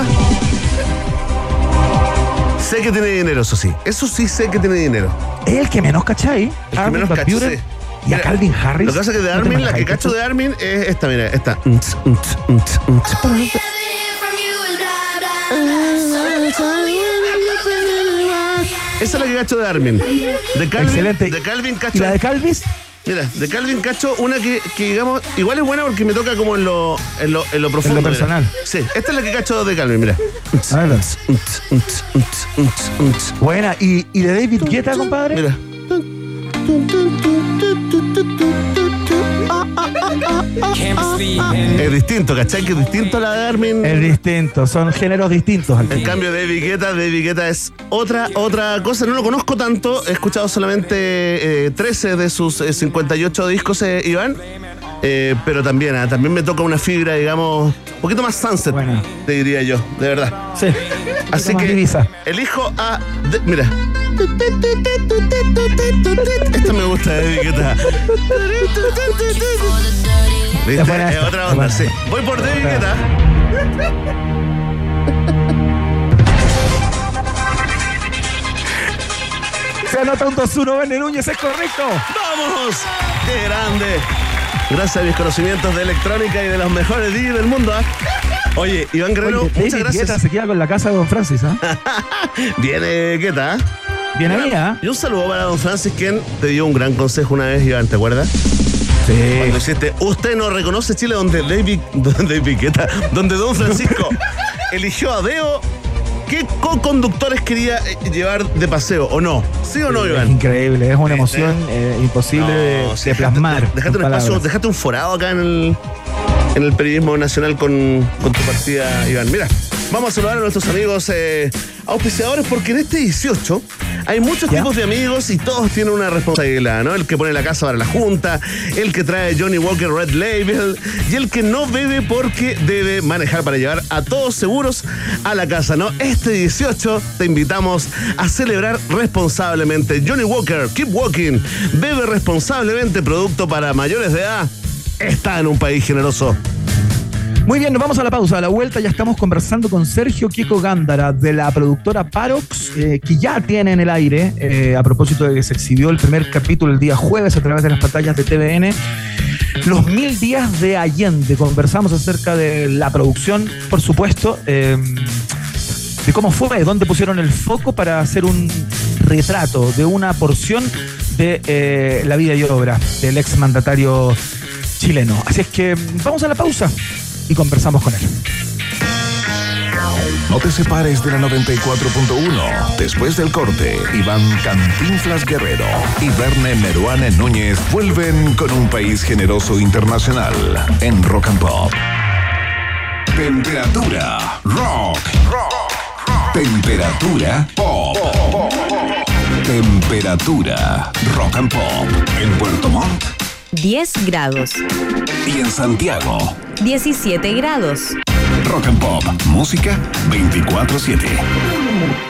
D: Sé que tiene dinero, eso sí. Eso sí sé que tiene dinero.
E: Es el que menos cachai.
D: El que menos cacho, sí.
E: Y a Calvin Harris.
D: Lo que pasa es que de
E: ¿No te
D: Armin, la que cacho de Armin es esta, mira, esta. Esa es la que cacho de Armin. De Calvin,
E: Excelente.
D: De Calvin
E: ¿Y
D: cacho.
E: la de Calvis?
D: Mira, de Calvin Cacho, una que, que digamos, igual es buena porque me toca como en lo, en lo, en lo profundo. mira.
E: personal.
D: Sí, esta es la que cacho de Calvin, mira.
E: A ver.
D: Unts, unts, unts, unts, unts.
E: Buena. ¿Y, y de David Guetta, compadre?
D: Mira. Es distinto, ¿cachai? Que es distinto a la de Armin.
E: Es distinto. Son géneros distintos al
D: En cambio, David Guetta, David Guetta es otra, otra cosa. No lo conozco tanto. He escuchado solamente eh, 13 de sus eh, 58 discos, eh, Iván. Eh, pero también, ah, también me toca una fibra, digamos, un poquito más sunset, te diría yo, de verdad.
E: Sí.
D: Así que elijo a. de- mira. Esta me gusta de Guetta. [laughs] Voy por ti,
E: ¿qué
D: tal?
E: Se anota un 2-1, Verne Núñez, es correcto.
D: ¡Vamos! ¡Qué grande! Gracias a mis conocimientos de electrónica y de los mejores DJs del mundo. ¿ah? Oye, Iván Guerrero,
E: Oye,
D: muchas gracias.
E: Dieta se queda con la casa de Don Francis, ¿ah? [laughs]
D: Viene, ¿qué tal?
E: Bien. ¿ah?
D: Y un saludo para Don Francis, quien te dio un gran consejo una vez, Iván, ¿te acuerdas? Cuando
E: Sí.
D: usted no reconoce Chile donde David, [laughs] donde Guetta, donde don Francisco [laughs] eligió a Deo. ¿Qué co-conductores quería eh, llevar de paseo o no? ¿Sí o no,
E: Es
D: Iván?
E: increíble, es una emoción eh, imposible de- plasmar. Con
D: un espacio, déjate un forado acá en el, en el periodismo nacional con, con tu partida, Iván. Mira, vamos a saludar a nuestros amigos eh, auspiciadores porque en este 18 hay muchos
E: ¿Ya?
D: tipos de amigos y todos tienen una responsabilidad, ¿no? El que pone la casa para la junta, el que trae Johnny Walker Red Label y el que no bebe porque debe manejar para llevar a todos seguros a la casa, ¿no? Este 18 te invitamos a celebrar responsablemente. Johnny Walker, keep walking, bebe responsablemente, producto para mayores de edad. Está en un país generoso.
E: Muy bien, nos vamos a la pausa. A la vuelta ya estamos conversando con Sergio Kiko Gándara de la productora Parox, eh, que ya tiene en el aire, eh, a propósito de que se exhibió el primer capítulo el día jueves a través de las pantallas de TVN. Los mil días de Allende. Conversamos acerca de la producción, por supuesto, eh, de cómo fue, dónde pusieron el foco para hacer un retrato de una porción de eh, la vida y obra del ex mandatario chileno. Así es que vamos a la pausa y conversamos con él.
C: No te separes de la 94.1. Después del corte, Iván Cantinflas Guerrero y Verne Meruane Núñez vuelven con un país generoso internacional en Rock and Pop. Temperatura rock. Temperatura pop. Temperatura rock and pop en Puerto Montt
A: 10 grados.
C: y en Santiago.
A: 17 grados.
C: Rock and Pop, música 24/7.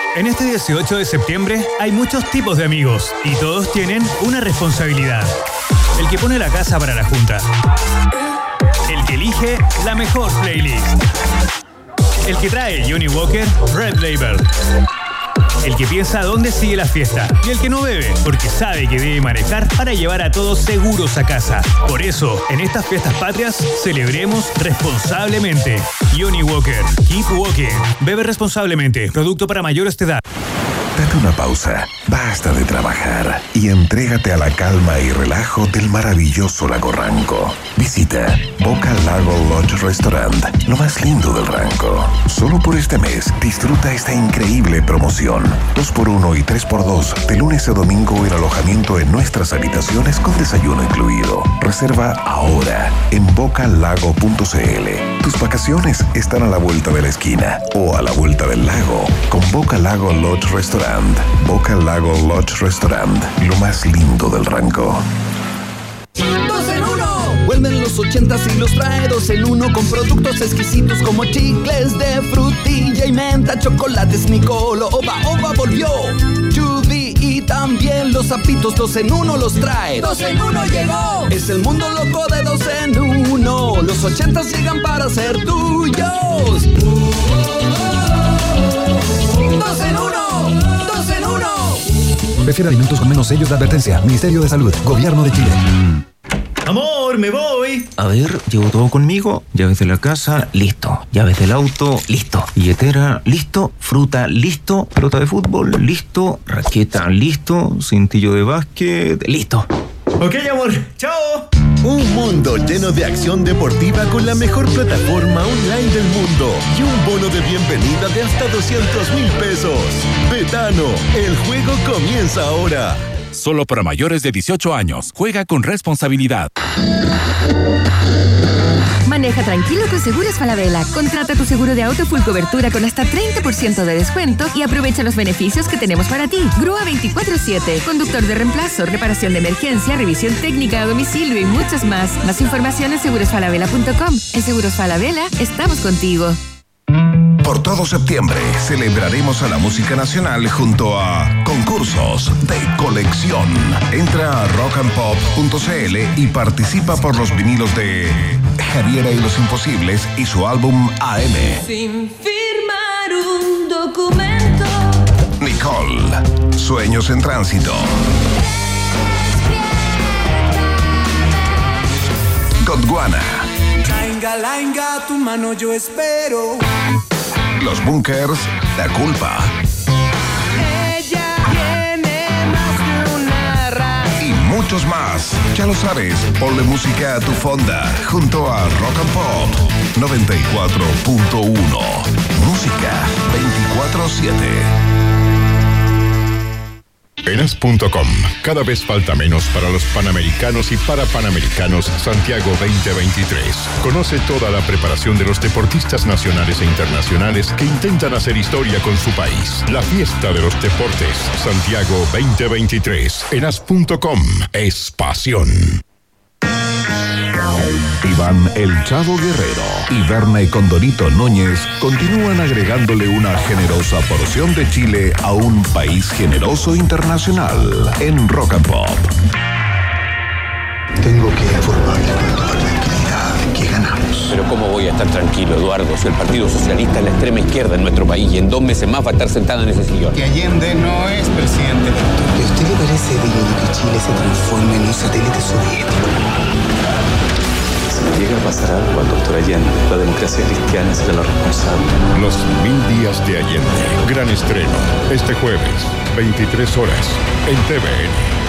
H: En este 18 de septiembre hay muchos tipos de amigos y todos tienen una responsabilidad. El que pone la casa para la junta. El que elige la mejor playlist. El que trae Johnny Walker Red Label. El que piensa dónde sigue la fiesta. Y el que no bebe, porque sabe que debe manejar para llevar a todos seguros a casa. Por eso, en estas fiestas patrias, celebremos responsablemente. Johnny Walker, Keep Walking. Bebe responsablemente. Producto para mayores de edad.
C: Date una pausa, basta de trabajar y entrégate a la calma y relajo del maravilloso lago Ranco. Visita Boca Lago Lodge Restaurant, lo más lindo del Ranco. Solo por este mes disfruta esta increíble promoción. 2x1 y 3x2 de lunes a domingo el alojamiento en nuestras habitaciones con desayuno incluido. Reserva ahora en bocalago.cl. Tus vacaciones están a la vuelta de la esquina o a la vuelta del lago con Boca Lago Lodge Restaurant. Boca Lago Lodge Restaurant, lo más lindo del Ranco.
I: ¡Dos en uno! Vuelven los ochentas y los trae dos en uno con productos exquisitos como chicles de frutilla y menta, chocolates Nicolo, Oba Oba volvió. Chubby y también los zapitos dos en uno los trae. ¡Dos en uno llegó! Es el mundo loco de dos en uno. Los ochentas llegan para ser tuyos. ¡Dos en uno! ¡Dos en uno!
J: Prefiere alimentos con menos sellos de advertencia. Ministerio de Salud. Gobierno de Chile.
H: Amor, me voy.
K: A ver, llevo todo conmigo. Llaves de la casa, listo. Llaves del auto, listo. Billetera, listo. Fruta, listo. Pelota de fútbol, listo. Raqueta, listo. Cintillo de básquet, listo.
H: Ok, amor. Chao.
L: Un mundo lleno de acción deportiva con la mejor plataforma online del mundo y un bono de bienvenida de hasta 200 mil pesos. Betano, el juego comienza ahora.
M: Solo para mayores de 18 años. Juega con responsabilidad. Maneja tranquilo con Seguros Falabella. Contrata tu seguro de auto full cobertura con hasta 30% de descuento y aprovecha los beneficios que tenemos para ti. Grúa 24-7, conductor de reemplazo, reparación de emergencia, revisión técnica a domicilio y muchos más. Más información en segurosfalabella.com. En Seguros Falabella estamos contigo.
C: Por todo septiembre celebraremos a la música nacional junto a concursos de colección. Entra a rockandpop.cl y participa por los vinilos de Javiera y los Imposibles y su álbum AM.
N: Sin firmar un documento.
C: Nicole, Sueños en Tránsito. Gondwana,
F: Lainga, lainga, tu mano yo espero.
C: Los Bunkers, La Culpa
F: Ella tiene más una raza.
C: y muchos más. Ya lo sabes, ponle música a tu fonda junto a Rock and Pop 94.1. Música 24-7.
B: Enas.com. Cada vez falta menos para los panamericanos y para panamericanos Santiago 2023. Conoce toda la preparación de los deportistas nacionales e internacionales que intentan hacer historia con su país. La fiesta de los deportes Santiago 2023. Enas.com es pasión.
C: Iván El Chavo Guerrero y Berna y Condorito Núñez continúan agregándole una generosa porción de Chile a un país generoso internacional en Rock and Pop.
O: Tengo que informarle con toda tranquilidad que ganamos.
P: Pero ¿cómo voy a estar tranquilo, Eduardo, si el Partido Socialista es la extrema izquierda en nuestro país y en dos meses más va a estar sentado en ese sillón?
O: Que Allende no es presidente. ¿Y a usted le parece digno de que Chile se transforme en un satélite soviético?
Q: Si llega a pasar algo al doctor Allende, la democracia cristiana será la responsable.
B: Los mil días de Allende. Gran estreno. Este jueves, 23 horas, en TVN.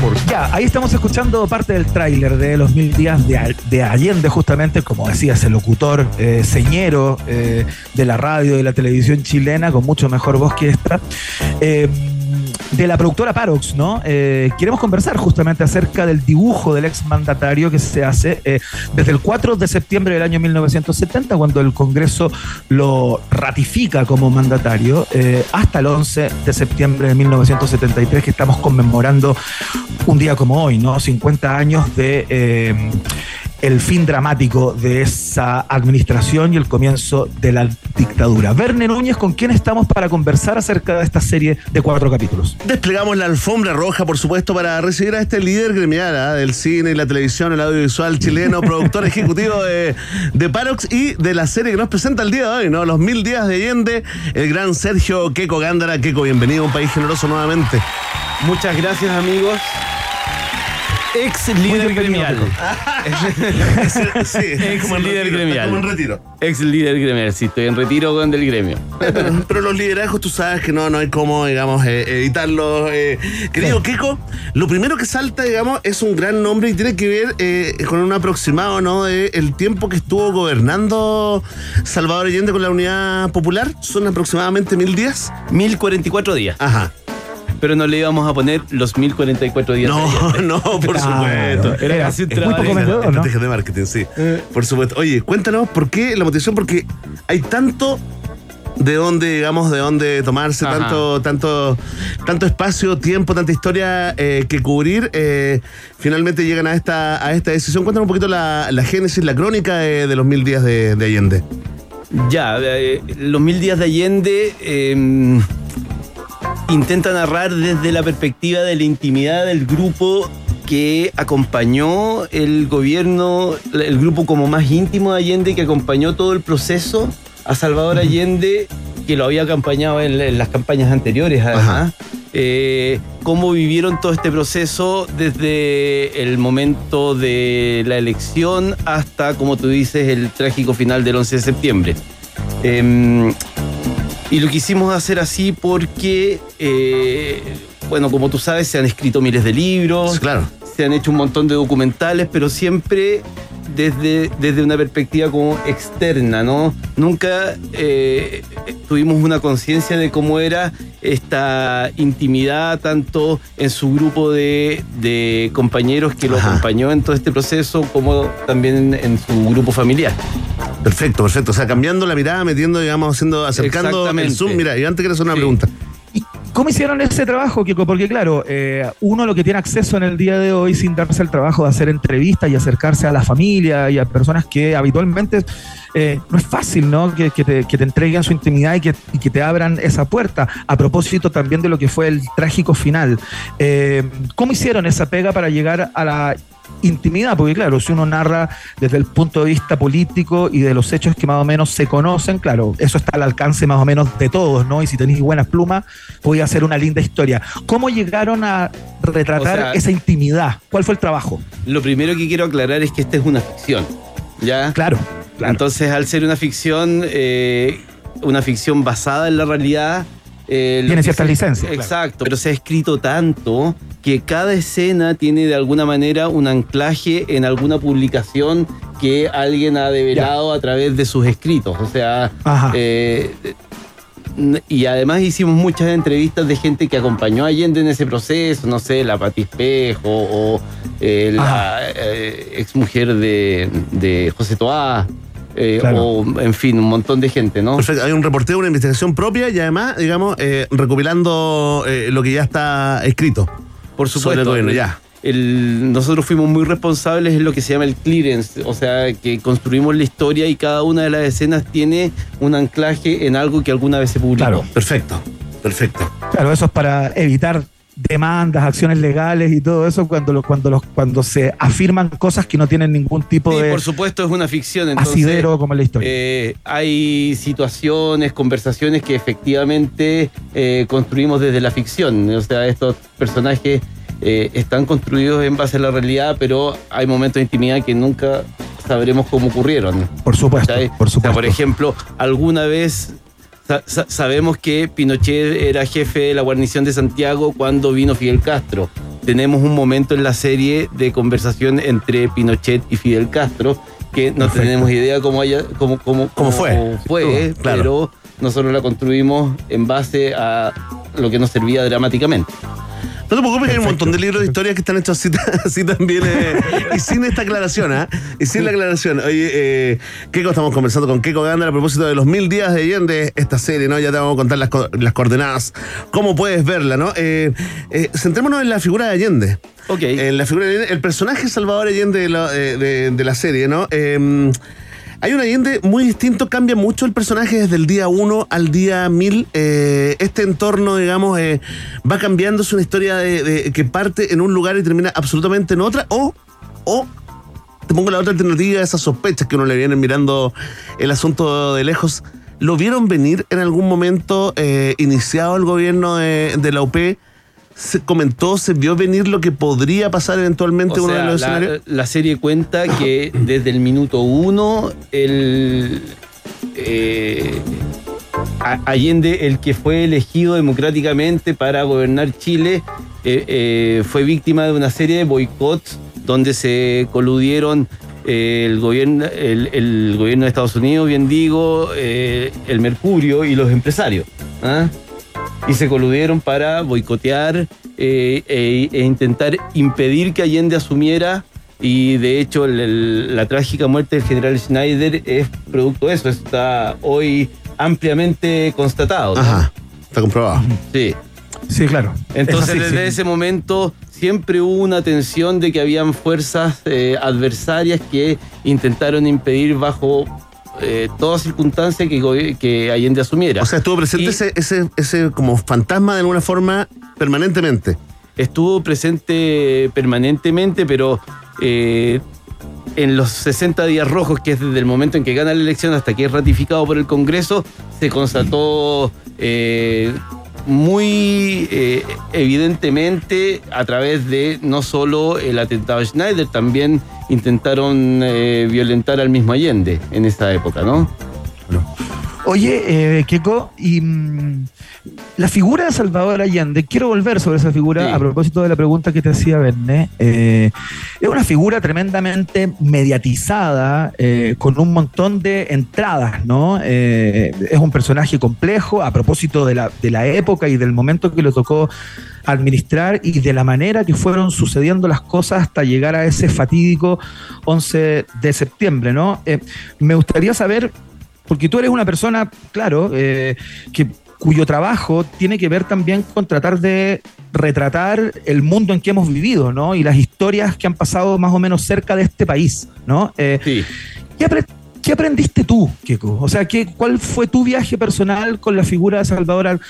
B: Por
E: Ya, ahí estamos escuchando parte del tráiler de los mil días de, de Allende, justamente, como decías, el locutor eh, señero eh, de la radio y de la televisión chilena, con mucho mejor voz que esta. Eh, de la productora Parox, ¿no? Eh, queremos conversar justamente acerca del dibujo del exmandatario que se hace eh, desde el 4 de septiembre del año 1970, cuando el Congreso lo ratifica como mandatario, eh, hasta el 11 de septiembre de 1973, que estamos conmemorando un día como hoy, ¿no? 50 años de el fin dramático de esa administración y el comienzo de la dictadura. Verne Núñez, ¿con quién estamos para conversar acerca de esta serie de cuatro capítulos?
D: Desplegamos la alfombra roja, por supuesto, para recibir a este líder gremial ¿ah? del cine y la televisión, el audiovisual chileno, [laughs] productor ejecutivo de, de Parox y de la serie que nos presenta el día de hoy, ¿no? Los mil días de Allende, el gran Sergio Queco Gándara. Queco, bienvenido a un país generoso nuevamente.
R: Muchas gracias, amigos. Ex líder gremial. [laughs]
D: sí,
R: Ex
D: como en
R: líder
D: retiro,
R: gremial.
D: como en retiro.
R: Ex líder gremial, sí, estoy en retiro con del gremio.
D: Pero, [laughs] pero los liderazgos, tú sabes que no, no hay cómo, digamos, eh, editarlos. eh. Querido Keiko, lo primero que salta, digamos, es un gran nombre y tiene que ver eh, con un aproximado, ¿no? De el tiempo que estuvo gobernando Salvador Allende con la Unidad Popular. Son aproximadamente mil días.
R: 1044 días.
D: Ajá.
R: Pero no le íbamos a poner los 1044 días.
D: No, [laughs] no, por supuesto.
R: Era un
D: es muy poco vendedor, Estrategia de marketing, sí. Por supuesto. Oye, cuéntanos por qué la motivación, porque hay tanto de dónde, digamos, de dónde tomarse,
R: Ajá.
D: tanto, tanto, tanto espacio, tiempo, tanta historia eh, que cubrir. eh, finalmente llegan a esta, a esta decisión. Cuéntanos un poquito la, la génesis, la crónica de, de los mil días de, de Allende.
R: Ya, eh, los mil días de Allende eh, intenta narrar desde la perspectiva de la intimidad del grupo que acompañó el gobierno, el grupo como más íntimo de Allende, que acompañó todo el proceso a Salvador Allende, que lo había acompañado en, en las campañas anteriores, además. Eh, cómo vivieron todo este proceso desde el momento de la elección hasta, como tú dices, el trágico final del 11 de septiembre. Em, y lo quisimos hacer así porque, eh, bueno, como tú sabes, se han escrito miles de libros,
D: claro.
R: se han hecho un montón de documentales, pero siempre desde, desde una perspectiva como externa, ¿no? Nunca eh, tuvimos una conciencia de cómo era esta intimidad tanto en su grupo de, de compañeros que lo acompañó en todo este proceso como también en, en su grupo familiar.
D: Perfecto, perfecto. O sea, cambiando la mirada, metiendo, digamos, haciendo, acercando el zoom. Mira, y antes quiero hacer una pregunta.
E: ¿Cómo hicieron ese trabajo, Kiko? Porque claro, eh, uno lo que tiene acceso en el día de hoy sin darse el trabajo de hacer entrevistas y acercarse a la familia y a personas que habitualmente eh, no es fácil, ¿no? Que, que te, que te entreguen su intimidad y que, y que te abran esa puerta. A propósito también de lo que fue el trágico final. Eh, ¿Cómo hicieron esa pega para llegar a la intimidad? Porque claro, si uno narra desde el punto de vista político y de los hechos que más o menos se conocen, claro, eso está al alcance más o menos de todos, ¿no? Y si tenéis buenas plumas, podía hacer una linda historia. ¿Cómo llegaron a retratar
R: O sea-
E: esa intimidad? ¿Cuál fue el trabajo?
R: Lo primero que quiero aclarar es que esta es una ficción. ¿Ya?
E: Claro.
R: Entonces, al ser una ficción, eh, una ficción basada en la realidad. eh,
E: Tiene ciertas licencias, claro.
R: Exacto. Pero se ha escrito tanto que cada escena tiene de alguna manera un anclaje en alguna publicación que alguien ha develado a través de sus escritos. O sea, eh, y además hicimos muchas entrevistas de gente que acompañó a Allende en ese proceso, no sé, la Pati Espejo o eh, la eh, exmujer de, de José Toá, eh,
D: Claro.
R: o en fin, un montón de gente, ¿no?
D: Perfecto. Hay un reporteo, una investigación propia y además, digamos, eh, recopilando eh, lo que ya está escrito.
R: Por
D: Sobre
R: supuesto.
D: el gobierno, ya.
R: el- nosotros fuimos muy responsables en lo que se llama el clearance, o sea, que construimos la historia y cada una de las escenas tiene un anclaje en algo que alguna vez se publicó.
E: Claro.
D: Perfecto, perfecto.
E: Claro, eso es para evitar demandas, acciones legales y todo eso cuando cuando los, cuando se afirman cosas que no tienen ningún tipo
R: Sí,
E: de
R: por supuesto es una ficción. Entonces,
E: asidero como en la historia.
R: eh, hay situaciones, conversaciones que efectivamente eh, construimos desde la ficción. O sea, estos personajes eh, están construidos en base a la realidad, pero hay momentos de intimidad que nunca sabremos cómo ocurrieron.
E: Por supuesto, por
R: O sea,
E: supuesto.
R: por ejemplo, alguna vez sa- sa- sabemos que Pinochet era jefe de la guarnición de Santiago cuando vino Fidel Castro. Tenemos un momento en la serie de conversación entre Pinochet y Fidel Castro que no
D: Perfecto.
R: tenemos idea cómo, haya, cómo, cómo,
D: ¿Cómo fue?
R: fue,
D: Claro.
R: pero nosotros la construimos en base a lo que nos servía dramáticamente.
D: No te preocupes que hay un montón de libros de historias que están hechos así, [laughs] así también eh, y sin esta aclaración, ¿ah? Y sin la aclaración. Oye, eh, Keiko, estamos conversando con Keiko Ganda a propósito de los mil días de Allende, esta serie, ¿no? Ya te vamos a contar las, co- las coordenadas, cómo puedes verla, ¿no? Eh, eh, centrémonos en la figura de Allende.
R: Ok.
D: En la figura de Allende, el personaje Salvador Allende de la, eh, de- de la serie, ¿no? Hay un Allende muy distinto, cambia mucho el personaje desde el día 1 al día 1000. Eh, este entorno, digamos, eh, va cambiando, es una historia de, que parte en un lugar y termina absolutamente en otra. O, o te pongo la otra alternativa, esas sospechas que uno le vienen mirando el asunto de lejos. ¿Lo vieron venir en algún momento eh, iniciado el gobierno de la UP? ¿Se comentó, se vio venir lo que podría pasar eventualmente en
R: O
D: uno de
R: sea,
D: los
R: la,
D: escenarios?
R: la serie cuenta que desde el minuto uno, el eh, Allende, el que fue elegido democráticamente para gobernar Chile, eh, eh, fue víctima de una serie de boicots donde se coludieron el, gobierno, el, el gobierno de Estados Unidos, bien digo, eh, el Mercurio y los empresarios. ¿ah? Y se coludieron para boicotear eh, e, e intentar impedir que Allende asumiera y de hecho el- el- la trágica muerte del general Schneider es producto de eso, está hoy ampliamente constatado. ¿no?
D: Ajá, está comprobado.
R: Sí.
E: Sí, claro.
R: Entonces, desde
E: sí.
R: ese momento siempre hubo una tensión de que habían fuerzas eh, adversarias que intentaron impedir bajo eh, toda circunstancia que, Allende asumiera.
D: O sea, estuvo presente
R: Y-
D: ese, ese, ese como fantasma de alguna forma permanentemente.
R: estuvo presente permanentemente, pero eh, en los 60 días rojos, que es desde el momento en que gana la elección hasta que es ratificado por el Congreso, se constató eh, muy eh, evidentemente a través de no solo el atentado a Schneider, también intentaron eh, violentar al mismo Allende en esa época, ¿no?
E: Oye, eh, Keiko, y mm, la figura de Salvador Allende, quiero volver sobre esa figura
R: Sí.
E: a propósito de la pregunta que te hacía Berné. Eh, es una figura tremendamente mediatizada, eh, con un montón de entradas, ¿no? Eh, es un personaje complejo a propósito de la, de la época y del momento que le tocó administrar y de la manera que fueron sucediendo las cosas hasta llegar a ese fatídico 11 de septiembre, ¿no? Me gustaría saber porque tú eres una persona, claro, eh, que, cuyo trabajo tiene que ver también con tratar de retratar el mundo en que hemos vivido, ¿no? Y las historias que han pasado más o menos cerca de este país, ¿no? Eh, ¿qué, apre- qué aprendiste tú, Keiko? O sea, ¿qué, ¿cuál fue tu viaje personal con la figura de Salvador Al-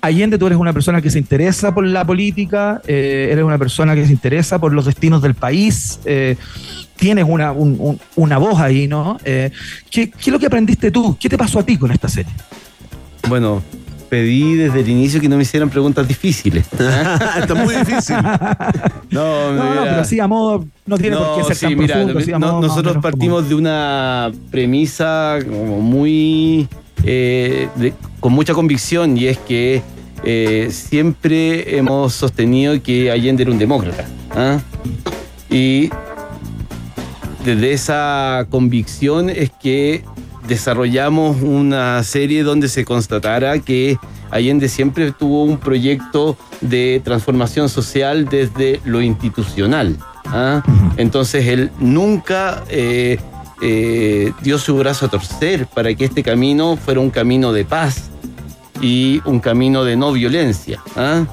E: Allende? Tú eres una persona que se interesa por la política, eh, eres una persona que se interesa por los destinos del país, eh, tienes una, un- un- una voz ahí, ¿no? ¿qué, ¿Qué es lo que aprendiste tú? ¿Qué te pasó a ti con esta serie?
R: Bueno, pedí desde el inicio que no me hicieran preguntas difíciles. [laughs]
D: Está muy difícil. [laughs]
R: No,
E: No, pero sí a modo, no tiene por qué ser
R: sí,
E: tan
R: mira,
E: profundo. sí a
R: no-
E: modo más o
R: nosotros
E: menos como-
R: partimos de una premisa como muy eh, de- con mucha convicción y es que eh, siempre hemos sostenido que Allende era un demócrata. ¿ah? Y desde esa convicción es que desarrollamos una serie donde se constatara que Allende siempre tuvo un proyecto de transformación social desde lo institucional. ¿ah? Entonces él nunca eh, eh, dio su brazo a torcer para que este camino fuera un camino de paz y un camino de no violencia. ¿ah?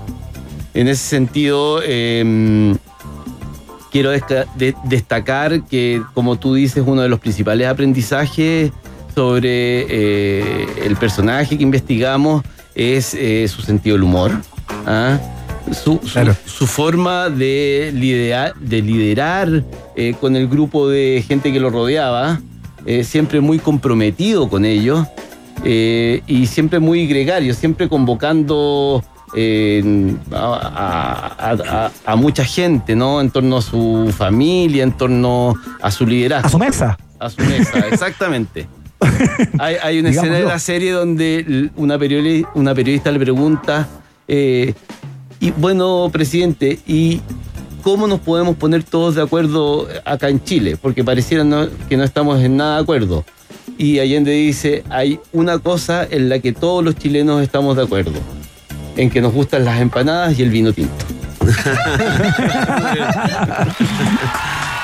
R: En ese sentido, em, quiero destacar que, como tú dices, uno de los principales aprendizajes sobre eh, el personaje que investigamos es eh, su sentido del humor, ¿ah? su, su- su forma de liderar, de liderar eh, con el grupo de gente que lo rodeaba, siempre muy comprometido con ellos y siempre muy gregario, siempre convocando eh, a, a- a- a mucha gente, ¿no? En torno a su familia, en torno a su liderazgo.
E: A su mesa.
R: A su mesa, [laughs] exactamente. Hay, hay una escena de la serie donde una, periodi- una periodista le pregunta, eh, y bueno, presidente, ¿y cómo nos podemos poner todos de acuerdo acá en Chile? Porque pareciera no- que no estamos en nada de acuerdo. Y Allende dice, hay una cosa en la que todos los chilenos estamos de acuerdo, en que nos gustan las empanadas y el vino tinto. [laughs]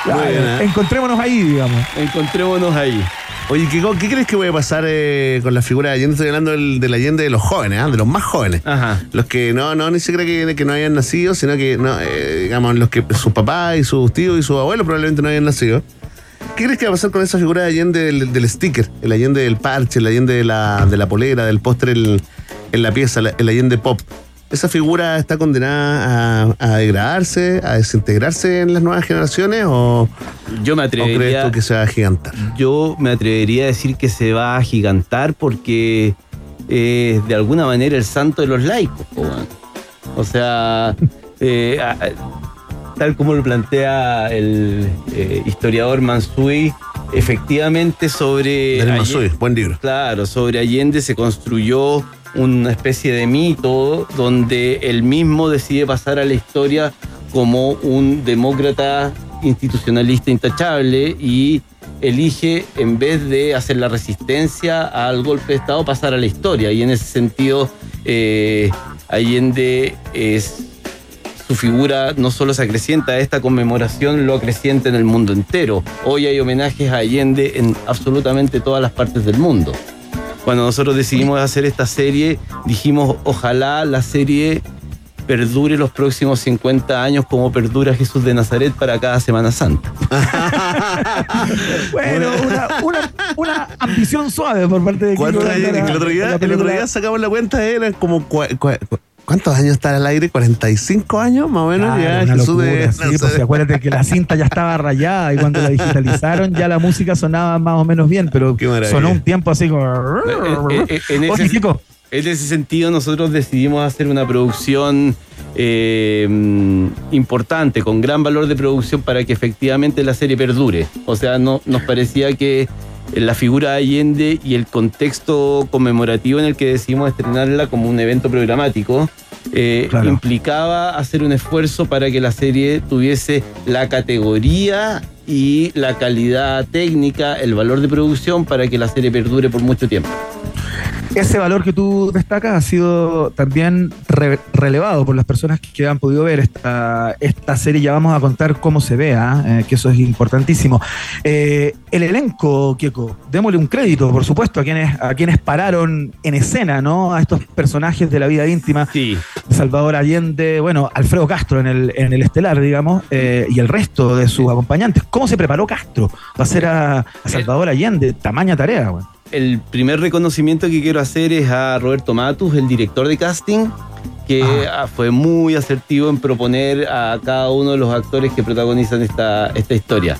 D: Buena.
E: Encontrémonos ahí, digamos.
R: Encontrémonos ahí.
D: Oye, ¿qué, ¿qué crees que puede pasar eh, con la figura de Allende? Estoy hablando del, del Allende de los jóvenes, ¿ah? de los más jóvenes. Los que no, no, ni siquiera que, que no hayan nacido, sino que, no, eh, digamos, los que sus papás y sus tíos y sus abuelos probablemente no hayan nacido. ¿Qué crees que va a pasar con esa figura de Allende del, del sticker? El Allende del parche, el Allende de la, de la polera, del póster en, la pieza, el Allende pop. ¿Esa figura está condenada a, a degradarse, a desintegrarse en las nuevas generaciones o,
R: Yo me
D: o crees
R: atrevería...
D: tú que se va a gigantar?
R: Yo me atrevería a decir que se va a gigantar porque es de alguna manera el santo de los laicos. O sea, eh, tal como lo plantea el eh, historiador Mansui, efectivamente sobre...
D: Mansui, buen libro.
R: Claro, sobre Allende se construyó una especie de mito donde él mismo decide pasar a la historia como un demócrata institucionalista intachable y elige, en vez de hacer la resistencia al golpe de Estado, pasar a la historia. Y en ese sentido, eh, Allende es su figura no solo se acrecienta, esta conmemoración lo acrecienta en el mundo entero. Hoy hay homenajes a Allende en absolutamente todas las partes del mundo. Cuando nosotros decidimos hacer esta serie, dijimos, ojalá la serie perdure los próximos 50 años como perdura Jesús de Nazaret para cada Semana Santa. [laughs]
E: Bueno, una, una, una ambición suave por parte de
D: El otro día,
E: la
D: el otro día sacamos la cuenta, eran como. cua- cua- cua- ¿Cuántos años está al aire? ¿45 años más o menos?
E: Claro,
D: ya
E: una
D: Jesús
E: locura,
D: de.
E: sí, pues, acuérdate que la cinta ya estaba rayada y cuando la [laughs] digitalizaron ya la música sonaba más o menos bien, pero sonó un tiempo así como...
R: Eh, eh, en,
E: Oye,
R: ese, en ese sentido, nosotros decidimos hacer una producción eh, importante, con gran valor de producción, para que efectivamente la serie perdure. O sea, no, nos parecía que la figura de Allende y el contexto conmemorativo en el que decidimos estrenarla como un evento programático, eh,
E: Claro.
R: implicaba hacer un esfuerzo para que la serie tuviese la categoría y la calidad técnica, el valor de producción para que la serie perdure por mucho tiempo.
E: Ese valor que tú destacas ha sido también re- relevado por las personas que han podido ver esta, esta serie. Ya vamos a contar cómo se vea, eh, que eso es importantísimo. Eh, el elenco, Kieko, démosle un crédito, por supuesto, a quienes, a quienes pararon en escena, ¿no? A estos personajes de la vida íntima.
R: Sí.
E: Salvador Allende, bueno, Alfredo Castro en el, en el estelar, digamos, eh, y el resto de sus acompañantes. ¿Cómo se preparó Castro para hacer a, a Salvador Allende? Tamaña tarea, güey.
R: El primer reconocimiento que quiero hacer es a Roberto Matus, el director de casting, que ah, fue muy asertivo en proponer a cada uno de los actores que protagonizan esta, esta historia.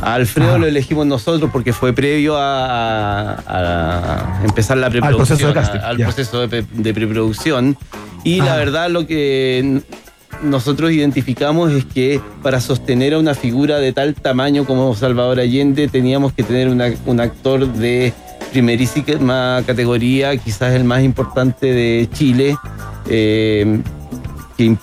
R: A Alfredo lo elegimos nosotros porque fue previo a, a- a empezar la preproducción,
E: proceso de casting,
R: a- al proceso de, pre- de preproducción. Y la verdad lo que nosotros identificamos es que para sostener a una figura de tal tamaño como Salvador Allende teníamos que tener una- un actor de primerísima categoría, quizás el más importante de Chile, eh,